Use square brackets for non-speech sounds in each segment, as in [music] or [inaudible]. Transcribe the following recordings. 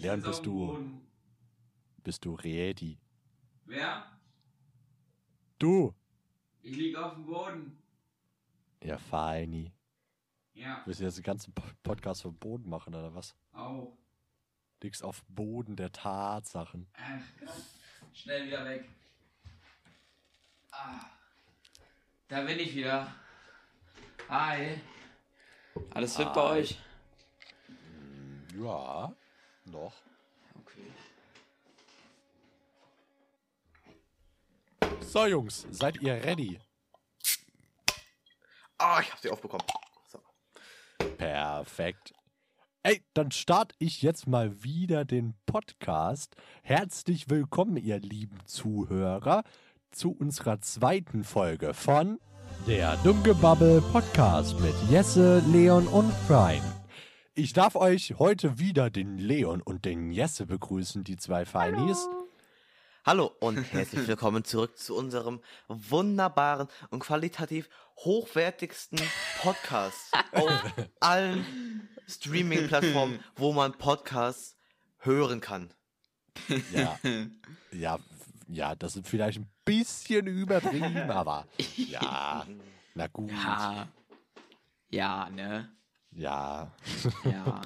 Leon, bist du, bist du ready? Wer? Du! Ich lieg auf dem Boden. Ja, feini. Ja, Willst du jetzt den ganzen Po- Podcast vom Boden machen, oder was? auch. Liegst auf Boden der Tatsachen. Ach Gott. Schnell wieder weg. Ah. Da bin ich wieder. Hi. Alles fit bei euch? Ja, noch. Okay. So, Jungs, seid ihr ready? Ah, ich hab sie aufbekommen. So. Perfekt. Ey, dann starte ich jetzt mal wieder den Podcast. Herzlich willkommen, ihr lieben Zuhörer, zu unserer zweiten Folge von der Dummgebabbel Podcast mit Jesse, Leon und Brian. Ich darf euch heute wieder den Leon und den Jesse begrüßen, die zwei Feinis. Hallo und herzlich willkommen zurück zu unserem wunderbaren und qualitativ hochwertigsten Podcast auf allen Streaming-Plattformen, wo man Podcasts hören kann. Ja, ja, ja, das ist vielleicht ein bisschen übertrieben, aber [laughs] ja, na gut. Ja. Ja, ne? Ja. Ja.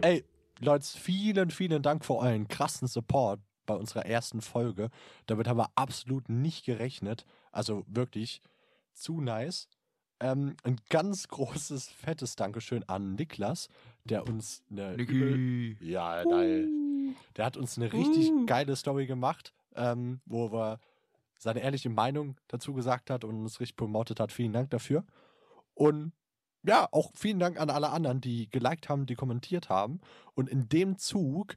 Ey, Leute, vielen, vielen Dank für euren krassen Support bei unserer ersten Folge. Damit haben wir absolut nicht gerechnet. Also wirklich zu nice. Ähm, ein ganz großes, fettes Dankeschön an Niklas, der uns eine übel- Ja, geil. Der hat uns eine richtig geile Story gemacht, ähm, wo wir seine ehrliche Meinung dazu gesagt hat und uns richtig promotet hat. Vielen Dank dafür. Und ja, auch vielen Dank an alle anderen, die geliked haben, die kommentiert haben. Und in dem Zug,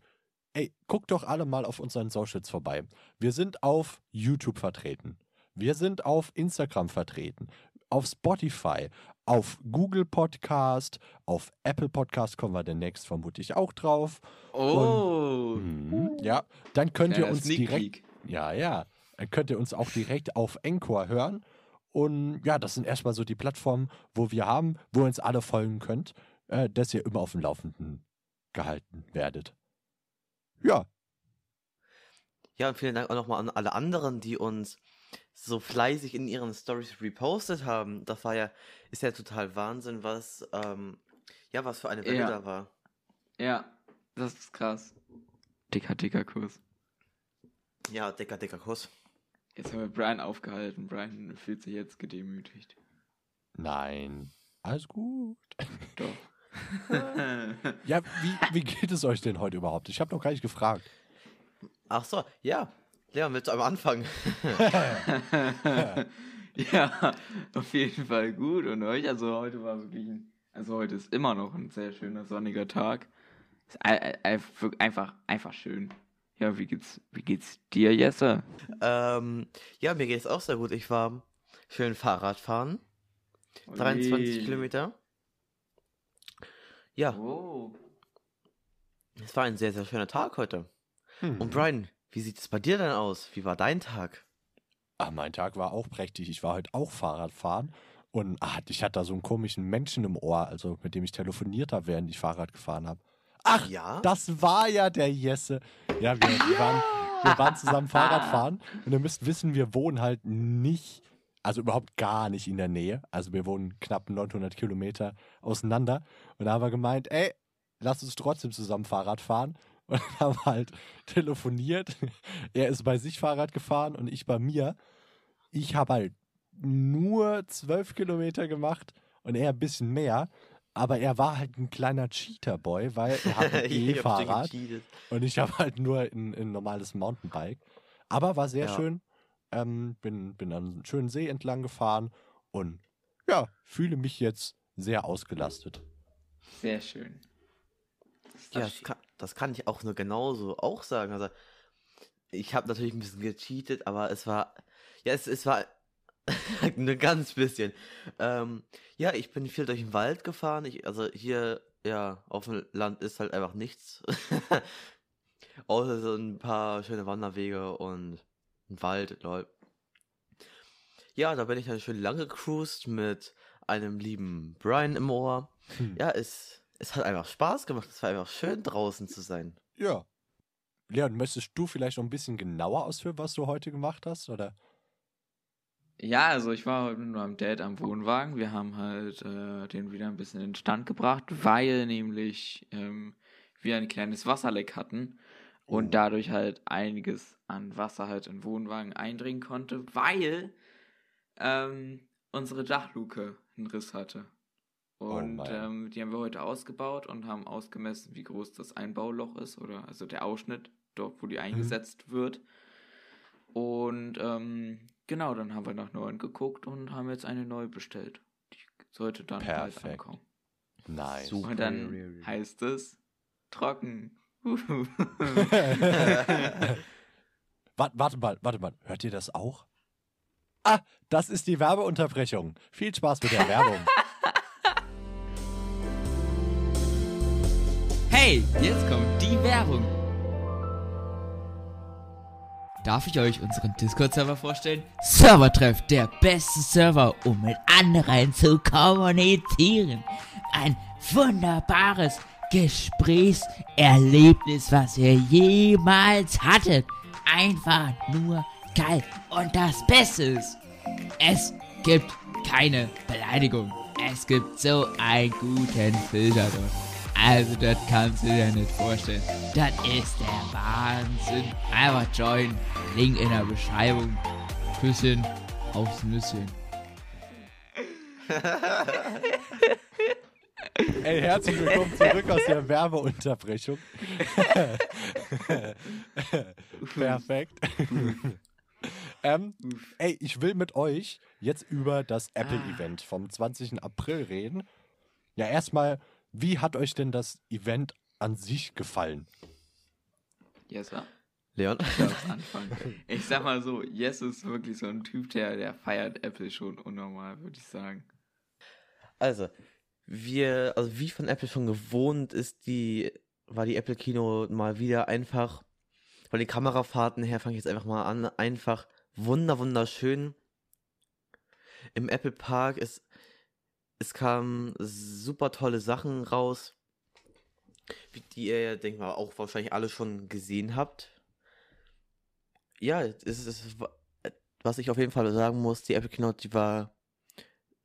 ey, guckt doch alle mal auf unseren Socials vorbei. Wir sind auf YouTube vertreten. Wir sind auf Instagram vertreten. Auf Spotify, auf Google Podcast, auf Apple Podcast kommen wir demnächst vermutlich auch drauf. Oh. Mhm, ja, dann könnt ihr uns direkt ja, ja. Dann könnt ihr uns auch direkt auf Encore hören. Und ja, das sind erstmal so die Plattformen, wo wir haben, wo ihr uns alle folgen könnt, äh, dass ihr immer auf dem Laufenden gehalten werdet. Ja, Ja, und vielen Dank auch nochmal an alle anderen, die uns so fleißig in ihren Stories repostet haben. Das war ja, ist ja total Wahnsinn, was, ähm, ja, was für eine Welle Ja. da war. Ja, das ist krass. Dicker, dicker Kurs. Ja, dicker, dicker Kuss. Jetzt haben wir Brian aufgehalten. Brian fühlt sich jetzt gedemütigt. nein, alles gut. Doch. [laughs] Ja, wie, wie geht es euch denn heute überhaupt? Ich habe noch gar nicht gefragt. Ach so, ja. Leon, willst du einmal anfangen? [laughs] ja, auf jeden Fall gut. Und euch? Also heute war wirklich ein, also heute ist immer noch ein sehr schöner sonniger Tag. Ist ei- ei- ei- einfach, einfach schön. Ja, wie geht's, wie geht's dir, Jesse? ähm, ja, mir geht es auch sehr gut. Ich war schön Fahrrad fahren. 23 Ui. Kilometer. Ja, Oh. es war ein sehr, sehr schöner Tag heute. Hm. Und Brian, wie sieht es bei dir denn aus? Wie war dein Tag? Ah, mein Tag war auch prächtig. Ich war heute auch Fahrradfahren und ah, ich hatte da so einen komischen Menschen im Ohr, also mit dem ich telefoniert habe, während ich Fahrrad gefahren habe. Ach, Ja? das war ja der Jesse. Ja, wir, wir, waren, wir waren zusammen Fahrradfahren und ihr müsst wissen, wir wohnen halt nicht, also überhaupt gar nicht in der Nähe. Also wir wohnen knapp 900 Kilometer auseinander. Und da haben wir gemeint, ey, lass uns trotzdem zusammen Fahrrad fahren. Und dann haben wir halt telefoniert. Er ist bei sich Fahrrad gefahren und ich bei mir. Ich habe halt nur zwölf Kilometer gemacht und er ein bisschen mehr. Aber er war halt ein kleiner Cheater-Boy, weil er hat [laughs] ein E-Fahrrad und ich habe halt nur ein, ein normales Mountainbike. Aber war sehr Ja. schön. Ähm, bin, bin an einem schönen See entlang gefahren und ja, fühle mich jetzt sehr ausgelastet. Sehr schön. Das Ja, das kann, das kann ich auch nur genauso auch sagen. Also, ich habe natürlich ein bisschen gecheatet, aber es war, ja, es, es war [laughs] nur ganz bisschen. Ähm, ja, ich bin viel durch den Wald gefahren. Ich, also hier, ja, auf dem Land ist halt einfach nichts. [laughs] Außer so ein paar schöne Wanderwege und ein Wald, lol. Ja, da bin ich dann schön lang gecruised mit einem lieben Brian im Ohr. Hm. Ja, es, es hat einfach Spaß gemacht. Es war einfach schön draußen zu sein. Ja. Leon, möchtest du vielleicht noch ein bisschen genauer ausführen, was du heute gemacht hast? Oder? Ja, also ich war heute mit meinem Dad am Wohnwagen. Wir haben halt äh, den wieder ein bisschen in den Stand gebracht, weil nämlich ähm, wir ein kleines Wasserleck hatten und Oh. dadurch halt einiges an Wasser halt in den Wohnwagen eindringen konnte, weil ähm, unsere Dachluke einen Riss hatte. Oh Und nein. ähm, die haben wir heute ausgebaut und haben ausgemessen, wie groß das Einbauloch ist oder also der Ausschnitt, dort wo die eingesetzt wird. Und ähm, genau, dann haben wir nach neuen geguckt und haben jetzt eine neue bestellt. Die sollte dann bald Perfekt. ankommen. Nice. Super. Und dann heißt es trocken. [laughs] Warte, warte mal, warte mal. Hört ihr das auch? Ah, das ist die Werbeunterbrechung. Viel Spaß mit der Werbung. Hey, jetzt kommt die Werbung. Darf ich euch unseren Discord-Server vorstellen? Servertreff, der beste Server, um mit anderen zu kommunizieren. Ein wunderbares Gesprächserlebnis, was ihr jemals hattet. Einfach nur geil. Und das Beste ist, es gibt keine Beleidigung. Es gibt so einen guten Filter dort. Also, das kannst du dir nicht vorstellen. Das ist der Wahnsinn. Einfach join. Link in der Beschreibung. Küsschen aufs Nüsschen. [laughs] Ey, herzlich willkommen zurück aus der Werbeunterbrechung. [laughs] Perfekt. [laughs] ähm, ey, ich will mit euch jetzt über das Apple-Event vom 20. April reden. Ja, erstmal, wie hat euch denn das Event an sich gefallen? yes, sir. Leon? Ich darf anfangen. [laughs] Ich sag mal so, Yes ist wirklich so ein Typ, der, der feiert Apple schon unnormal, würde ich sagen. Also, wir, also wie von Apple schon gewohnt ist die, war die Apple Kino mal wieder einfach, von den Kamerafahrten her fange ich jetzt einfach mal an, einfach wunder, wunderschön. Im Apple Park ist, es kamen super tolle Sachen raus, die ihr, ja, denke mal, auch wahrscheinlich alle schon gesehen habt. Ja, es ist, was ich auf jeden Fall sagen muss, die Apple Keynote, die war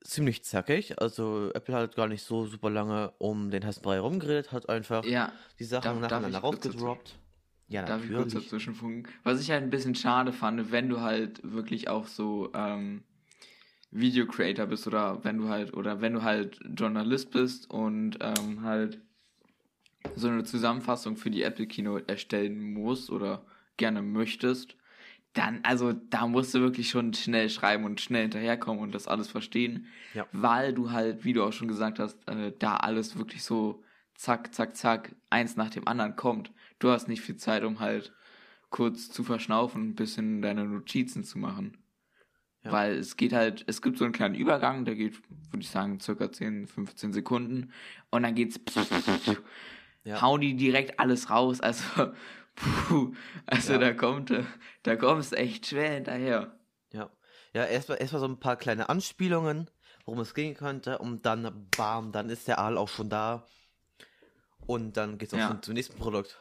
ziemlich zackig. Also Apple hat gar nicht so super lange um den heißen Brei rumgeredet, hat einfach Ja, die Sachen darf- darf nacheinander dazu- rausgedroppt. Ja, Darf ich kurz natürlich. dazwischen funken? Was ich halt ein bisschen schade fand, wenn du halt wirklich auch so ähm, Video-Creator bist oder wenn du halt oder wenn du halt Journalist bist und ähm, halt so eine Zusammenfassung für die Apple Keynote erstellen musst oder gerne möchtest, dann, also da musst du wirklich schon schnell schreiben und schnell hinterherkommen und das alles verstehen, Ja. weil du halt, wie du auch schon gesagt hast, äh, da alles wirklich so zack, zack, zack, eins nach dem anderen kommt. Du hast nicht viel Zeit, um halt kurz zu verschnaufen und ein bisschen deine Notizen zu machen. Ja. Weil es geht halt, es gibt so einen kleinen Übergang, der geht, würde ich sagen, circa 10, 15 Sekunden. Und dann geht's, [laughs] Ja. hauen die direkt alles raus. Also, puh, also Ja. da kommt, da kommst du echt schwer hinterher. Ja, ja erstmal erstmal so ein paar kleine Anspielungen, worum es gehen könnte, und dann, bam, dann ist der Aal auch schon da. Und dann geht's auch Ja. schon zum nächsten Produkt.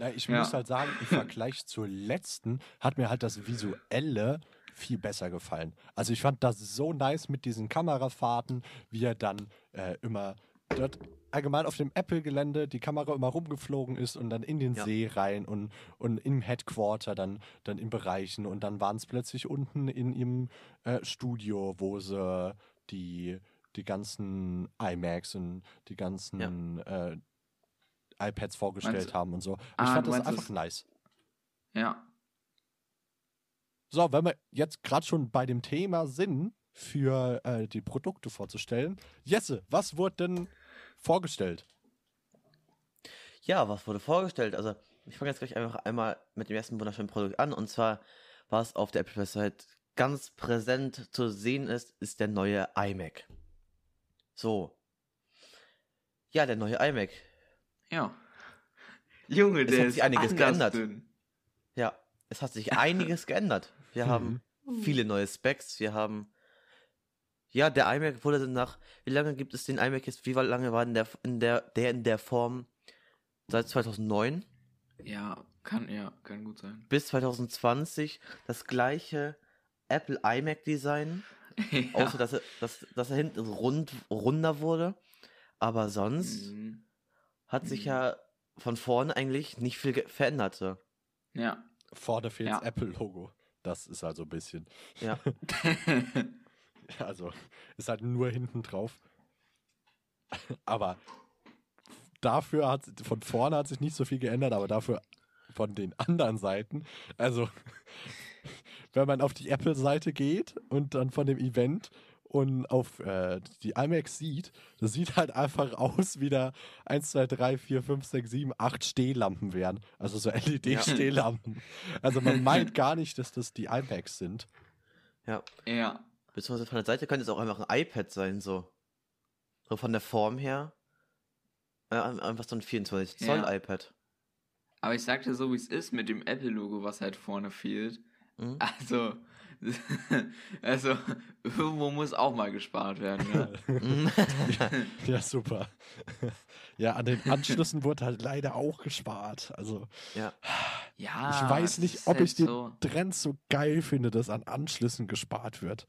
Na, ich Ja. muss halt sagen, im Vergleich zur letzten hat mir halt das Visuelle viel besser gefallen. Also ich fand das so nice mit diesen Kamerafahrten, wie er dann äh, immer dort allgemein auf dem Apple-Gelände die Kamera immer rumgeflogen ist und dann in den Ja. See rein und, und im Headquarter dann, dann in Bereichen und dann waren es plötzlich unten in ihrem äh, Studio, wo sie die, die ganzen iMacs und die ganzen äh, iPads vorgestellt Meinst haben und so. Ich Ah, fand das einfach nice. Ja. So, wenn wir jetzt gerade schon bei dem Thema sind, für äh, die Produkte vorzustellen. Jesse, was wurde denn vorgestellt? Ja, was wurde vorgestellt? Also, ich fange jetzt gleich einfach einmal mit dem ersten wunderschönen Produkt an. Und zwar, was auf der Apple-Website ganz präsent zu sehen ist, ist der neue iMac. So. Ja, der neue iMac. Ja. Junge, Es der hat ist sich einiges anders geändert. dünn. Ja, es hat sich einiges geändert. Wir haben viele neue Specs, wir haben Ja, der iMac wurde nach. Wie lange gibt es den iMac jetzt? Wie lange war denn der in der, der in der Form? Seit 2009 Ja, kann, ja, kann gut sein. bis 2020 das gleiche Apple iMac Design. [laughs] ja. Außer dass er, dass, dass er hinten rund, runder wurde. Aber sonst Mhm. hat sich Mhm. ja von vorne eigentlich nicht viel verändert. Ja. Vorne fehlt Ja. das Apple-Logo. Das ist also ein bisschen. Ja. [laughs] Also, ist halt nur hinten drauf. Aber dafür hat von vorne hat sich nicht so viel geändert, aber dafür von den anderen Seiten. Also, [laughs] wenn man auf die Apple-Seite geht und dann von dem Event und auf äh, die iMacs sieht, das sieht halt einfach [laughs] aus, wie da 1, 2, 3, 4, 5, 6, 7, 8 Stehlampen wären. Also so [laughs] LED-Stehlampen. Also man meint gar nicht, dass das die iMacs sind. ja. ja. Beziehungsweise von der Seite könnte es auch einfach ein iPad sein, so. So von der Form her. Äh, einfach so ein 24 Zoll Ja. iPad. Aber ich sagte so, wie es ist mit dem Apple-Logo, was halt vorne fehlt. Mhm. Also, [laughs] also, irgendwo muss auch mal gespart werden, ja. Mhm. [laughs] Ja, super. Ja, an den Anschlüssen wurde halt leider auch gespart. Also, ja. Ja. ich weiß nicht, ob halt ich den so. Trend so geil finde, dass an Anschlüssen gespart wird.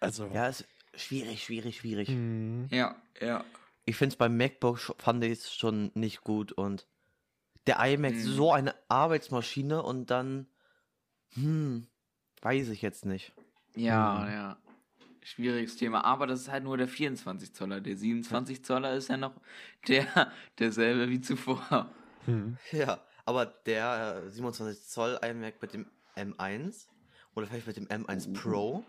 Also, Ja, ist schwierig, schwierig, schwierig. hm, Ja, ja. Ich finde es beim MacBook fand ich es schon nicht gut und der iMac Mhm. so eine Arbeitsmaschine und dann, hm, weiß ich jetzt nicht. Ja, Hm. ja. Schwieriges Thema. Aber das ist halt nur der 24 Zoller. Der 27 Zoller ist ja noch der, derselbe wie zuvor. hm. Ja, aber der äh, 27 Zoll iMac mit dem M1 oder vielleicht mit dem M1 Pro,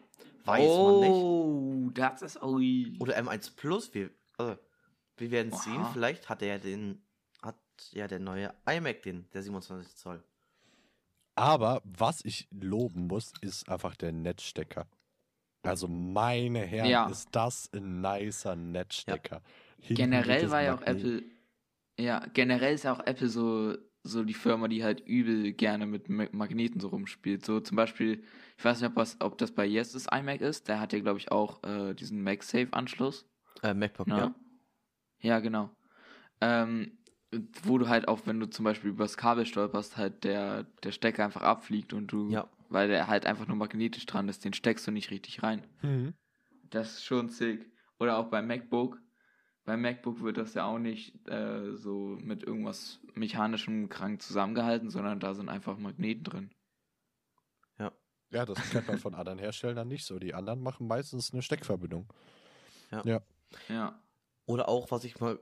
weiß man nicht. oh, das ist. Ui. Oder M1 Plus, wir, also, wir werden es sehen. Oha. Vielleicht hat er ja den, hat ja der neue iMac den, der 27 Zoll. Aber was ich loben muss, ist einfach der Netzstecker. Also, meine Herren, Ja. ist das ein nicer Netzstecker. Hinten generell war ja auch Magnet- Apple. Ja, generell ist ja auch Apple so, so die Firma, die halt übel gerne mit Ma- Magneten so rumspielt. So zum Beispiel, ich weiß nicht, ob, was, ob das bei Yes iMac ist. Der hat ja, glaube ich, auch äh, diesen MagSafe-Anschluss. Äh, MacBook, Ne? ja. Ja, genau. Ähm, wo du halt auch, wenn du zum Beispiel übers Kabel stolperst, halt der, der Stecker einfach abfliegt und du, Ja. weil der halt einfach nur magnetisch dran ist, den steckst du nicht richtig rein. Mhm. Das ist schon sick. Oder auch beim MacBook. Beim MacBook wird das ja auch nicht äh, so mit irgendwas mechanischem krank zusammengehalten, sondern da sind einfach Magneten drin. Ja, das kennt man von anderen Herstellern nicht so. Die anderen machen meistens eine Steckverbindung. Ja. Oder auch, was ich mal,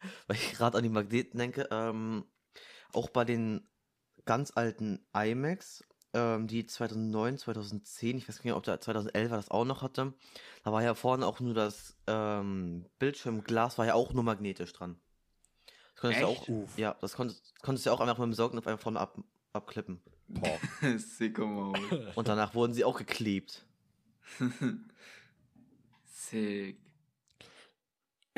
[laughs] weil ich gerade an die Magneten denke, ähm, auch bei den ganz alten iMacs, ähm, die 2009, 2010, ich weiß gar nicht, ob der 2011 das auch noch hatte, da war ja vorne auch nur das ähm, Bildschirmglas, war ja auch nur magnetisch dran. Das konntest du Echt? auch, Uff. ja, das konntest, konntest du auch einfach mit dem Saugnapf einfach vorne ab, abklippen. Boah. [laughs] Sicko Mode. Und danach wurden sie auch geklebt. [laughs] Sick.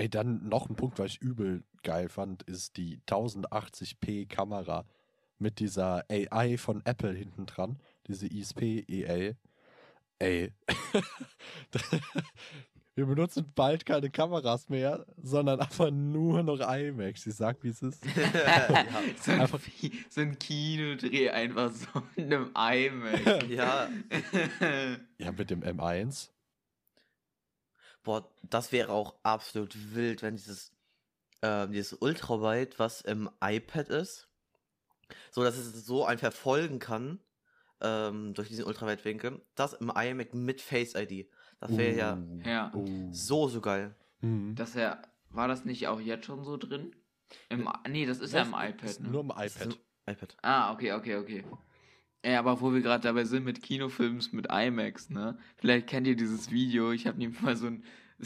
Ey, dann noch ein Punkt, was ich übel geil fand, ist die 1080p Kamera mit dieser AI von Apple hinten dran, diese ISP EA. Ey. [laughs] Wir benutzen bald keine Kameras mehr, sondern einfach nur noch iMacs. Ich sag, wie es ist. [laughs] so, ein, so ein Kinodreh einfach so in einem iMac. ja, [laughs] Ja, mit dem M1. Boah, das wäre auch absolut wild, wenn dieses, ähm, dieses Ultrawide, was im iPad ist, so dass es so ein verfolgen kann, ähm, durch diesen Ultraweitwinkel, das im iMac mit Face ID. Das wäre ja Uh, Ja. uh. so, so geil. Mhm. Das ja, war das nicht auch jetzt schon so drin? Im, nee, das ist ja im Das iPad, ist ne? Nur im Das ist iPad. im iPad. Ah, okay, okay, okay. Ja, aber wo wir gerade dabei sind mit Kinofilms mit IMAX, ne? Vielleicht kennt ihr dieses Video. Ich habe nämlich mal so ein, [laughs]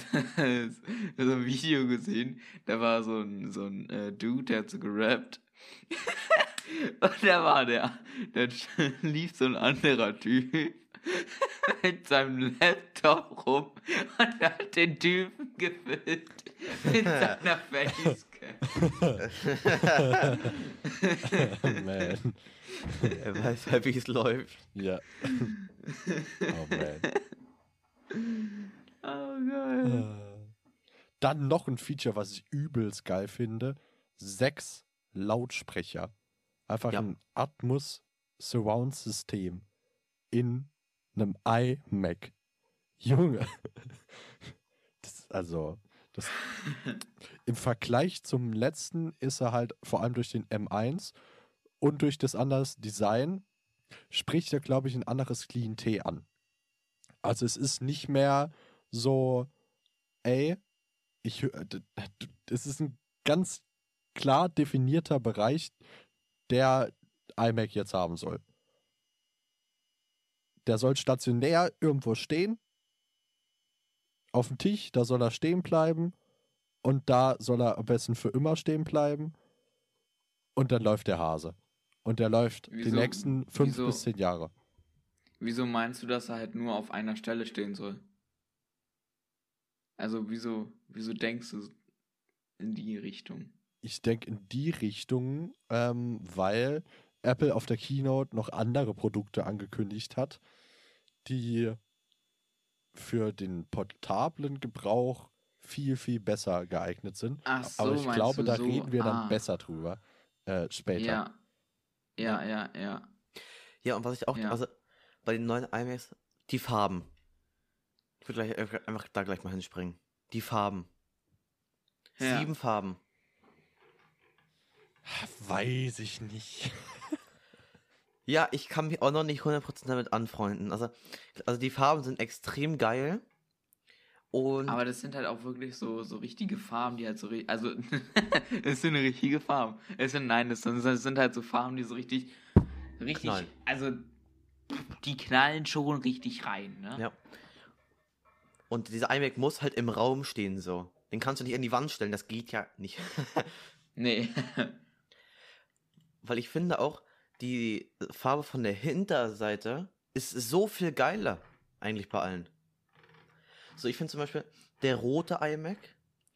so ein Video gesehen. Da war so ein, so ein äh, Dude, der hat so gerappt. [laughs] Und da war der, da [laughs] lief so ein anderer Typ mit seinem Laptop rum und hat den Typen gefilmt mit seiner Facecam. Man. Er weiß halt, wie es läuft. Ja. Oh man. geil. Äh, Dann noch ein Feature, was ich übelst geil finde. Sechs Lautsprecher. Einfach Ja. ein Atmos Surround System in einem iMac. Junge. [laughs] Das, also, das, im Vergleich zum letzten ist er halt vor allem durch den M1 und durch das andere Design spricht er, glaube ich, ein anderes Klientel an. Also es ist nicht mehr so, ey, ich es ist ein ganz klar definierter Bereich, der iMac jetzt haben soll. Der soll stationär irgendwo stehen, auf dem Tisch, da soll er stehen bleiben und da soll er am besten für immer stehen bleiben und dann läuft der Hase. Und der läuft die Wieso- nächsten fünf wieso- bis zehn Jahre. Wieso meinst du, dass er halt nur auf einer Stelle stehen soll? Also wieso, wieso denkst du in die Richtung? Ich denke in die Richtung, ähm, weil Apple auf der Keynote noch andere Produkte angekündigt hat, die für den portablen Gebrauch viel, viel besser geeignet sind. Ach so, Aber ich glaube, du da so? reden wir dann Ah. besser drüber äh, später. Ja. Ja, ja, ja. Ja, und was ich auch, Ja. also bei den neuen iMacs, die Farben. Ich würde gleich äh, einfach da gleich mal hinspringen. Die Farben. Ja. Sieben Farben. Weiß ich nicht. [laughs] Ja, ich kann mich auch noch nicht 100% damit anfreunden. Also, also die Farben sind extrem geil. Und Aber das sind halt auch wirklich so, so richtige Farben, die halt so richtig. Also, [laughs] es sind richtige Farben. Es sind, nein, das sind, das sind halt so Farben, die so richtig. Richtig. Knallen. Also, die knallen schon richtig rein, ne? Ja. Und dieser iMac muss halt im Raum stehen so. Den kannst du nicht an die Wand stellen, das geht ja nicht. [laughs] Nee. [laughs] Weil ich finde auch, die Farbe von der Hinterseite ist so viel geiler. Eigentlich bei allen. So, ich finde zum Beispiel der rote iMac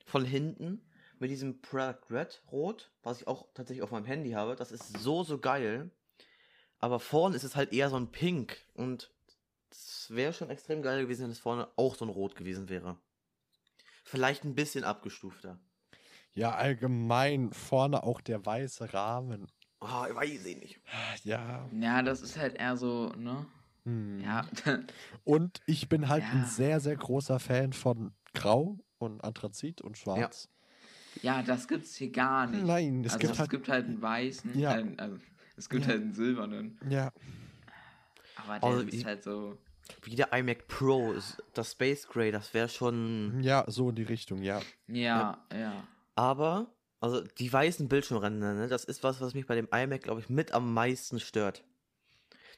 von hinten mit diesem Product Red Rot, was ich auch tatsächlich auf meinem Handy habe, das ist so, so geil. Aber vorne ist es halt eher so ein Pink. Und es wäre schon extrem geil gewesen, wenn es vorne auch so ein Rot gewesen wäre. Vielleicht ein bisschen abgestufter. Ja, allgemein vorne auch der weiße Rahmen. Oh, ich weiß ich nicht. Ja. ja, das ist halt eher so, ne? hm. Ja. [laughs] Und ich bin halt Ja. ein sehr, sehr großer Fan von Grau und Anthrazit und Schwarz. ja, das gibt's hier gar nicht. Nein, es also, gibt es halt. gibt halt einen weißen. Ja. Äh, also, es gibt Ja. halt einen silbernen. Ja, Aber der Also, ist halt so. Wie der iMac Pro, ist- das Space Gray, das wäre schon. ja, so in die Richtung, ja. Ja, ja. Aber, also die weißen Bildschirmränder, ne, das ist was, was mich bei dem iMac, glaube ich, mit am meisten stört.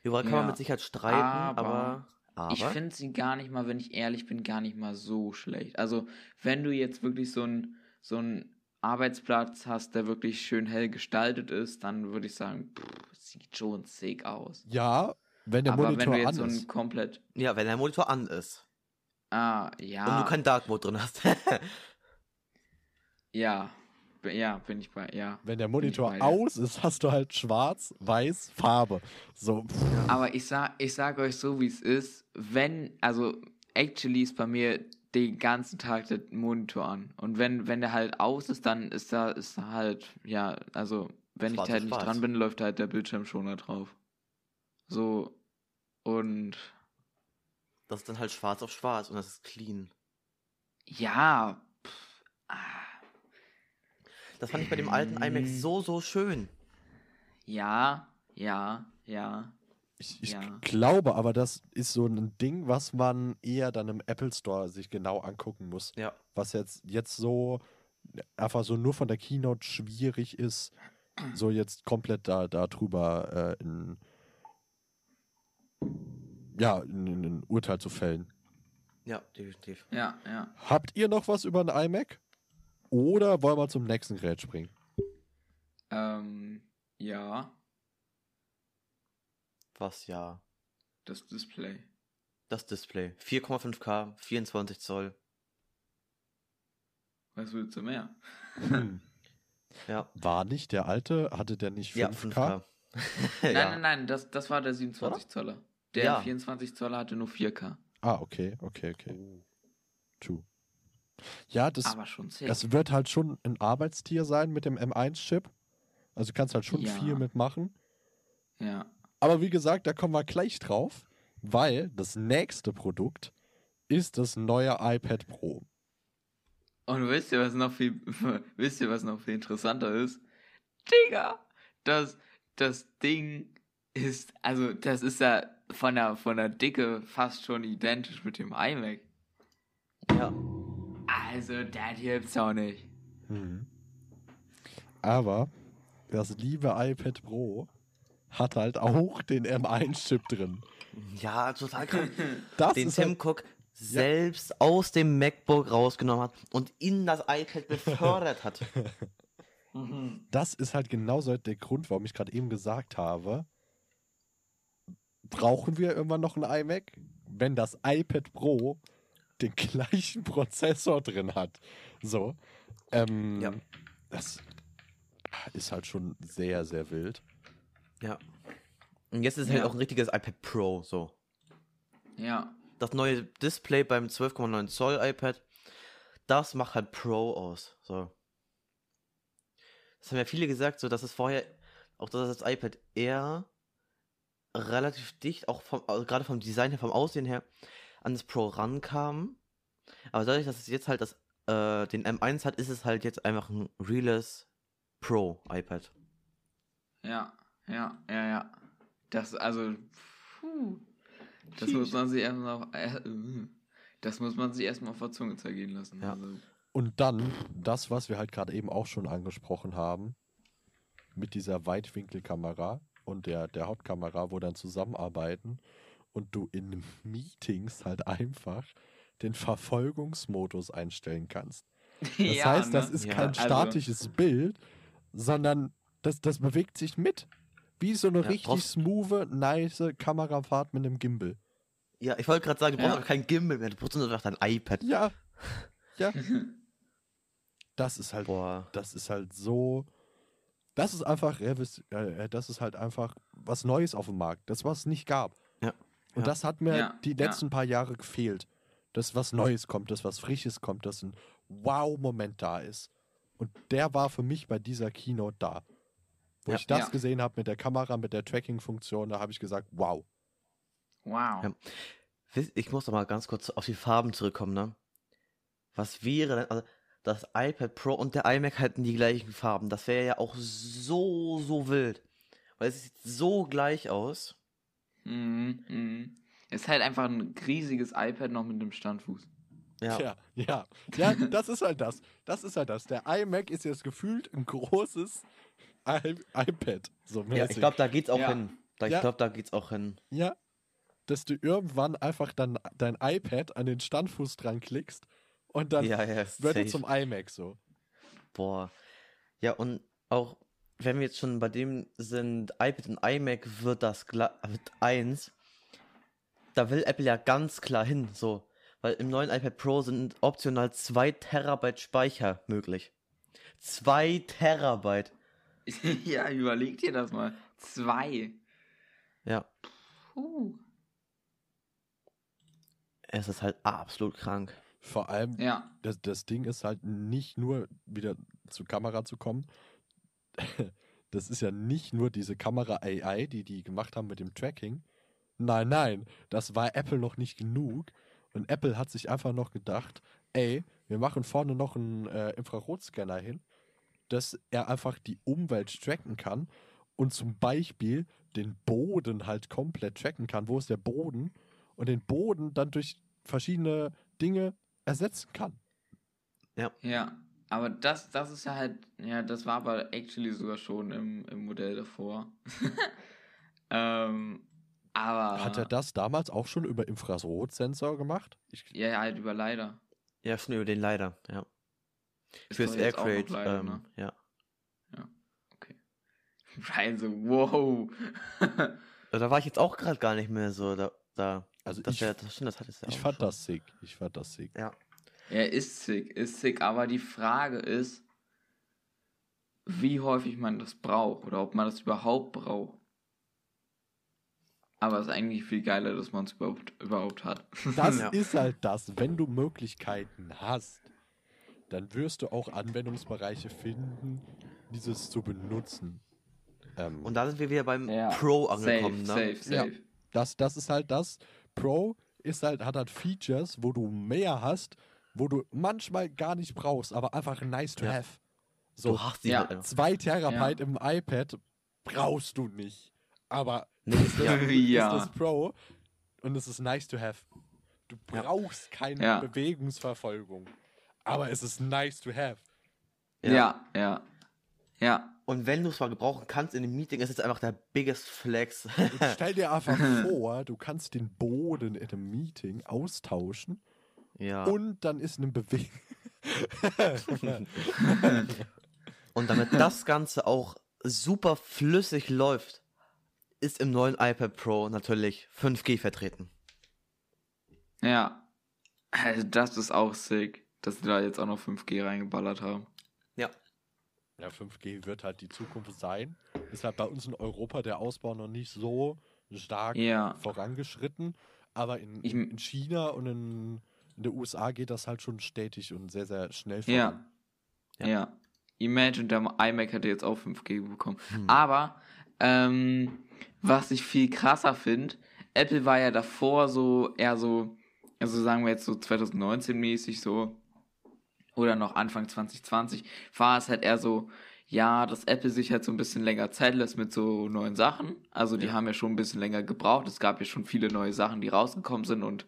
Darüber kann man Ja. mit Sicherheit streiten, Aber aber. aber Ich finde sie gar nicht mal, wenn ich ehrlich bin, gar nicht mal so schlecht. Also, wenn du jetzt wirklich so einen so einen Arbeitsplatz hast, der wirklich schön hell gestaltet ist, dann würde ich sagen, pff, sieht schon sick aus. Ja, wenn der Aber wenn Monitor du jetzt an so ist. ein komplett. ja, wenn der Monitor an ist Ah, und ja. du keinen Dark Mode drin hast. [laughs] Ja. Ja, bin ich bei, ja. Wenn der Monitor aus ist, hast du halt schwarz, weiß, Farbe. So, Aber ich sag, ich sag euch so, wie es ist. Wenn, also, actually ist bei mir den ganzen Tag der Monitor an. Und wenn, wenn der halt aus ist, dann ist da, ist da halt, ja, also, wenn Schwarz ich halt auf nicht schwarz. dran bin, läuft halt der Bildschirm schon da drauf. So, und, das ist dann halt schwarz auf schwarz und das ist clean. ja, Das fand ich bei dem alten iMac Mm. so, so schön. ja, ja, ja. ich, ich Ja. glaube aber, das ist so ein Ding, was man eher dann im Apple Store sich genau angucken muss. Ja. Was jetzt, jetzt so einfach so nur von der Keynote schwierig ist, so jetzt komplett da, da drüber äh, in, ja, in, in ein Urteil zu fällen. Ja, definitiv. Ja, ja. Habt ihr noch was über ein iMac? Oder wollen wir zum nächsten Gerät springen? Ähm, ja, Was ja. das Display. Das Display. 4,5K, 24 Zoll. Was willst du mehr? Hm. [laughs] Ja. War nicht der alte, hatte der nicht 5K? Ja, 5K. [laughs] Nein, ja. nein, nein, das, das war der 27 Zoller. Der Ja. 24 Zoller hatte nur 4K. Ah, okay, okay, okay. true. Ja, das, Aber schon sick. das wird halt schon ein Arbeitstier sein mit dem M1-Chip. Also du kannst halt schon Ja. viel mitmachen. ja. Aber wie gesagt, da kommen wir gleich drauf, weil das nächste Produkt ist das neue iPad Pro. Und wisst ihr, was noch viel, [laughs] wisst ihr, was noch viel interessanter ist? Digga! Das, das Ding ist, also, das ist ja von der, von der Dicke fast schon identisch mit dem iMac. Ja. Also, das gibt's auch nicht. Mhm. Aber das liebe iPad Pro hat halt auch den M1-Chip drin. Ja, total krank. [laughs] Das Den ist Tim halt, Cook selbst aus dem MacBook rausgenommen hat und in das iPad befördert hat. [laughs] das ist halt genauso der Grund, warum ich gerade eben gesagt habe, brauchen wir irgendwann noch ein iMac, wenn das iPad Pro den gleichen [laughs] Prozessor drin hat. So. Ähm, Ja. Das ist halt schon sehr, sehr wild. Ja. Und jetzt ist es halt Ja. auch ein richtiges iPad Pro, so. Ja. Das neue Display beim 12,9 Zoll iPad, das macht halt Pro aus, so. Das haben ja viele gesagt, so, dass es vorher, auch dass das iPad Air relativ dicht, auch vom, also gerade vom Design her, vom Aussehen her, an das Pro rankam. Aber dadurch, dass es jetzt halt das, äh, den M1 hat, ist es halt jetzt einfach ein reales Pro iPad. Ja. Ja. Ja, ja. Das, also, puh. Das muss man sich erstmal auf, äh, äh, das muss man sich erstmal auf der Zunge zergehen lassen. Ja. Also, Und dann das, was wir halt gerade eben auch schon angesprochen haben, mit dieser Weitwinkelkamera und der, der Hauptkamera, wo dann zusammenarbeiten und du in Meetings halt einfach den Verfolgungsmodus einstellen kannst. [laughs] Das ja, heißt, das ne? ist Ja, kein also- statisches Bild, sondern das, das bewegt sich mit. Wie so eine Ja, richtig brauchst- smooth, nice Kamerafahrt mit einem Gimbal. Ja, ich wollte gerade sagen, du brauchst Ja. auch kein Gimbal mehr, du brauchst nur noch dein iPad. Ja. [laughs] Ja. [laughs] Das ist halt Boah. das ist halt so. Das ist einfach, wisst- äh, das ist halt einfach was Neues auf dem Markt. Das, was es nicht gab. Und Ja. das hat mir Ja, die ja. letzten paar Jahre gefehlt. Dass was Neues kommt, dass was Frisches kommt, dass ein Wow-Moment da ist. Und der war für mich bei dieser Keynote da. Wo Ja. ich das Ja. gesehen habe mit der Kamera, mit der Tracking-Funktion, da habe ich gesagt, wow. Wow. Ich muss noch mal ganz kurz auf die Farben zurückkommen, ne? Was wäre denn, also das iPad Pro und der iMac hätten die gleichen Farben. Das wäre ja auch so, so wild. Weil es sieht so gleich aus. Mhm, mhm. Ist halt einfach ein riesiges iPad noch mit einem Standfuß. Ja. Ja, ja. Ja, das ist halt das. Das ist halt das. Der iMac ist jetzt gefühlt ein großes I iPad. So Ja, ich glaube, da geht's auch Ja. hin. Da, Ja. Ich glaube, da geht's auch hin. Ja, dass du irgendwann einfach dann dein iPad an den Standfuß dran klickst und dann ja, ja, wird es zum iMac so. Boah. Ja, und auch, wenn wir jetzt schon bei dem sind, iPad und iMac wird das gla- wird eins, da will Apple ja ganz klar hin, so. Weil im neuen iPad Pro sind optional 2 Terabyte Speicher möglich. 2 Terabyte. [laughs] ja, überleg dir das mal. Zwei. Ja, Puh. es ist halt absolut krank. Vor allem, Ja. das, das Ding ist halt nicht nur wieder zur Kamera zu kommen. [laughs] Das ist ja nicht nur diese Kamera AI, die die gemacht haben mit dem Tracking. Nein, nein, das war Apple noch nicht genug. Und Apple hat sich einfach noch gedacht, ey, wir machen vorne noch einen äh, Infrarotscanner hin, dass er einfach die Umwelt tracken kann und zum Beispiel den Boden halt komplett tracken kann. Wo ist der Boden? Und den Boden dann durch verschiedene Dinge ersetzen kann. Ja. Aber das, das ist ja halt, ja, das war aber actually sogar schon im, im Modell davor. [laughs] ähm, aber. Hat er das damals auch schon über Infrarotsensor gemacht? Ich, Ja, ja, halt über leider. Ja, schon über den leider, ja. Ist noch AirCrate, ähm, ne? ja. [laughs] Brian so, wow. [laughs] Da war ich jetzt auch gerade gar nicht mehr so da. da. also Das, ich, wär, das stimmt, das hattest du ich auch fand schon. das sick. Ich fand das sick. Ja. Er ist sick, ist sick, aber die Frage ist, wie häufig man das braucht oder ob man das überhaupt braucht. Aber es ist eigentlich viel geiler, dass man es überhaupt, überhaupt hat. [laughs] Das Ja. ist halt das. Wenn du Möglichkeiten hast, dann wirst du auch Anwendungsbereiche finden, dieses zu benutzen. Ähm, Und da sind wir wieder beim Ja, Pro safe, angekommen, ne? safe, Ja. safe. das, das ist halt das. Pro ist halt, hat halt Features, wo du mehr hast, wo du manchmal gar nicht brauchst, aber einfach nice to Ja. have. So, Du hast die Ja. zwei Terabyte im iPad brauchst du nicht. Aber Nee, ja. Ja. ist das Pro und es ist nice to have. Du Ja. brauchst keine Ja. Bewegungsverfolgung. Aber es ist nice to have. Ja, ja. Ja. Und wenn du es mal gebrauchen kannst in einem Meeting, ist es einfach der biggest flex. Und stell dir [laughs] einfach vor, du kannst den Boden in einem Meeting austauschen ja. und dann ist eine Bewegung. [laughs] Und damit das Ganze auch super flüssig läuft, ist im neuen iPad Pro natürlich 5G vertreten. Ja. Also das ist auch sick, dass die da jetzt auch noch 5G reingeballert haben. Ja. Ja, 5G wird halt die Zukunft sein. Ist halt bei uns in Europa der Ausbau noch nicht so stark Ja. vorangeschritten. Aber in, Ich- in China und in, in der USA geht das halt schon stetig und sehr, sehr schnell Ja. Ja. Ja. Imagine, der iMac hätte jetzt auch 5G bekommen. Hm. Aber, ähm, was ich viel krasser finde, Apple war ja davor so eher so, also sagen wir jetzt so 2019 mäßig so, oder noch Anfang 2020, war es halt eher so, ja, dass Apple sich halt so ein bisschen länger Zeit lässt mit so neuen Sachen. Also die Ja. haben ja schon ein bisschen länger gebraucht. Es gab ja schon viele neue Sachen, die rausgekommen sind und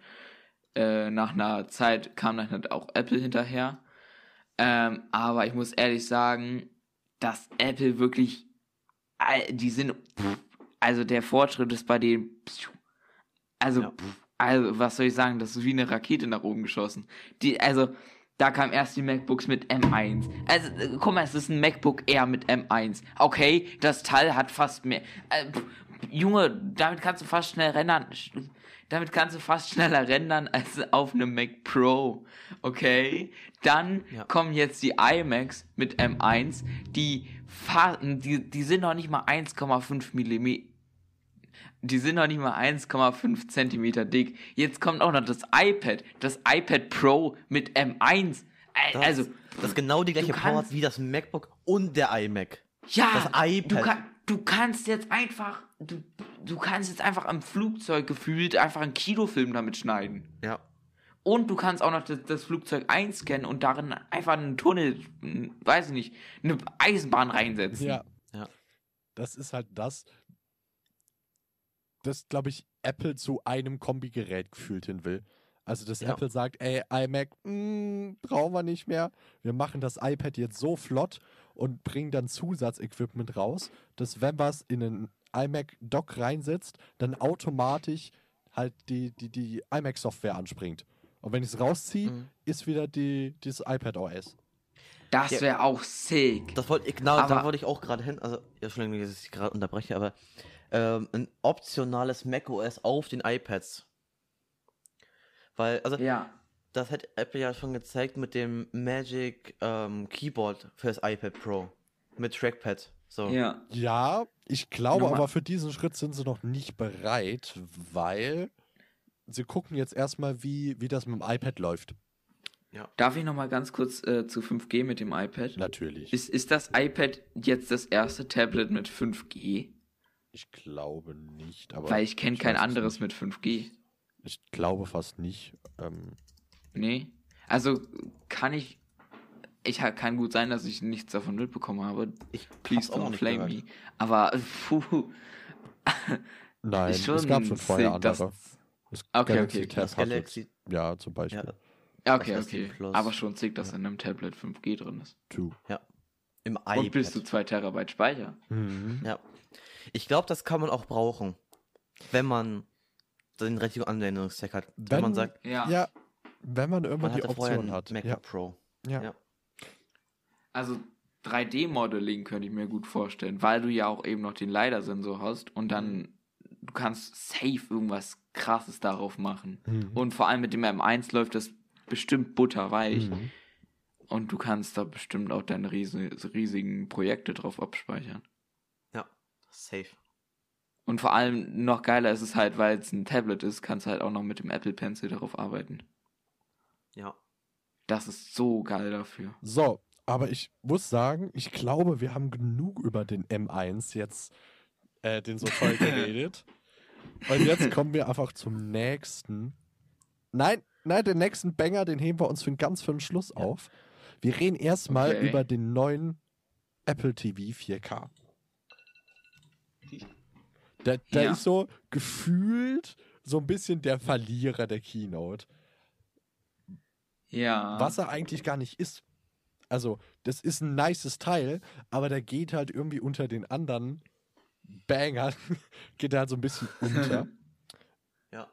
äh, nach einer Zeit kam dann halt auch Apple hinterher. Ähm, aber ich muss ehrlich sagen, dass Apple wirklich, die sind, also der Fortschritt ist bei denen, also, Ja. also was soll ich sagen, das ist wie eine Rakete nach oben geschossen. Die, also, da kam erst die MacBooks mit M1. Also, äh, guck mal, es ist ein MacBook Air mit M1. Okay, das Teil hat fast mehr. Äh, Junge, damit kannst du fast schnell rendern. Damit kannst du fast schneller rendern als auf einem Mac Pro. Okay? Dann Ja. kommen jetzt die iMacs mit M1, die, die, die sind noch nicht mal 1,5 Millimeter. Die sind noch nicht mal 1,5 Zentimeter dick. Jetzt kommt auch noch das iPad, das iPad Pro mit M1. Äh, Das, Also, das ist genau die gleiche Power wie das MacBook und der iMac. ja, das iPad. Du, kann, du kannst jetzt einfach, du, du kannst jetzt einfach am Flugzeug gefühlt einfach einen Kinofilm damit schneiden. Ja. Und du kannst auch noch das, das Flugzeug einscannen und darin einfach einen Tunnel, weiß ich nicht, eine Eisenbahn reinsetzen. Ja. Ja. Das ist halt das, das, glaube ich, Apple zu einem Kombigerät gefühlt hin will. Also, dass Ja. Apple sagt, ey, iMac, mh, brauchen wir nicht mehr. Wir machen das iPad jetzt so flott und bringen dann Zusatzequipment raus, dass wenn was in einen iMac-Dock reinsetzt, dann automatisch halt die, die, die iMac-Software anspringt. Und wenn ich es rausziehe, Mhm. ist wieder die, dieses iPad OS. Das Ja. wäre auch sick. Das wollte ich, genau, da Aber- wollte ich auch gerade hin. Also, ja, Entschuldigung, dass ich gerade unterbreche, aber ähm, ein optionales macOS auf den iPads. Weil, also, ja. das hat Apple ja schon gezeigt mit dem Magic ähm, Keyboard für das iPad Pro. Mit Trackpad. So. Ja. Ja, ich glaube Nochmal- aber für diesen Schritt sind sie noch nicht bereit, weil sie gucken jetzt erstmal, wie, wie das mit dem iPad läuft. Darf ich noch mal ganz kurz äh, zu 5G mit dem iPad? Natürlich. Ist, ist das iPad jetzt das erste Tablet mit 5G? ich glaube nicht, aber. Weil ich kenne kein anderes nicht. mit 5G. Ich glaube fast nicht. Ähm, Nee. Also kann ich. Ich kann gut sein, dass ich nichts davon mitbekommen habe. Ich Please don't flame gehört. me. Aber puh, [laughs] nein, ist schon es gab schon vorher andere. Das Okay, Galaxy okay, okay. Tab Galaxy, jetzt- Ja, zum Beispiel. ja, Ja, okay, die okay. Plus. Aber schon sick, dass in einem Tablet 5G drin ist. Two. im Und iPad. bis zu 2 Terabyte Speicher. Mhm. Ja. Ich glaube, das kann man auch brauchen, wenn man den richtigen Anwendungszweck hat. Wenn, Wenn- man sagt, Ja. Ja, wenn man man irgendwann die hatte vorher Option hat. MacBook Ja, Pro. ja. Ja. Also 3D-Modeling könnte ich mir gut vorstellen, weil du ja auch eben noch den LiDAR-Sensor hast und dann du kannst safe irgendwas krasses darauf machen. Mhm. Und vor allem mit dem M1 läuft das bestimmt butterweich. Mhm. Und du kannst da bestimmt auch deine riesen, riesigen Projekte drauf abspeichern. Ja, safe. Und vor allem noch geiler ist es halt, weil es ein Tablet ist, kannst du halt auch noch mit dem Apple Pencil darauf arbeiten. Ja. Das ist so geil dafür. So, aber ich muss sagen, ich glaube, wir haben genug über den M1 jetzt, äh, den so toll [laughs] geredet. Und jetzt kommen wir einfach zum nächsten. Nein, nein, den nächsten Banger, den heben wir uns für den ganz für den Schluss auf. Wir reden erstmal Okay. über den neuen Apple TV 4K. Der, der Ja. ist so gefühlt so ein bisschen der Verlierer der Keynote. Ja. was er eigentlich gar nicht ist. Also, das ist ein nices Teil, aber der geht halt irgendwie unter den anderen Bangern, [laughs] geht er halt so ein bisschen [laughs] unter. Ja.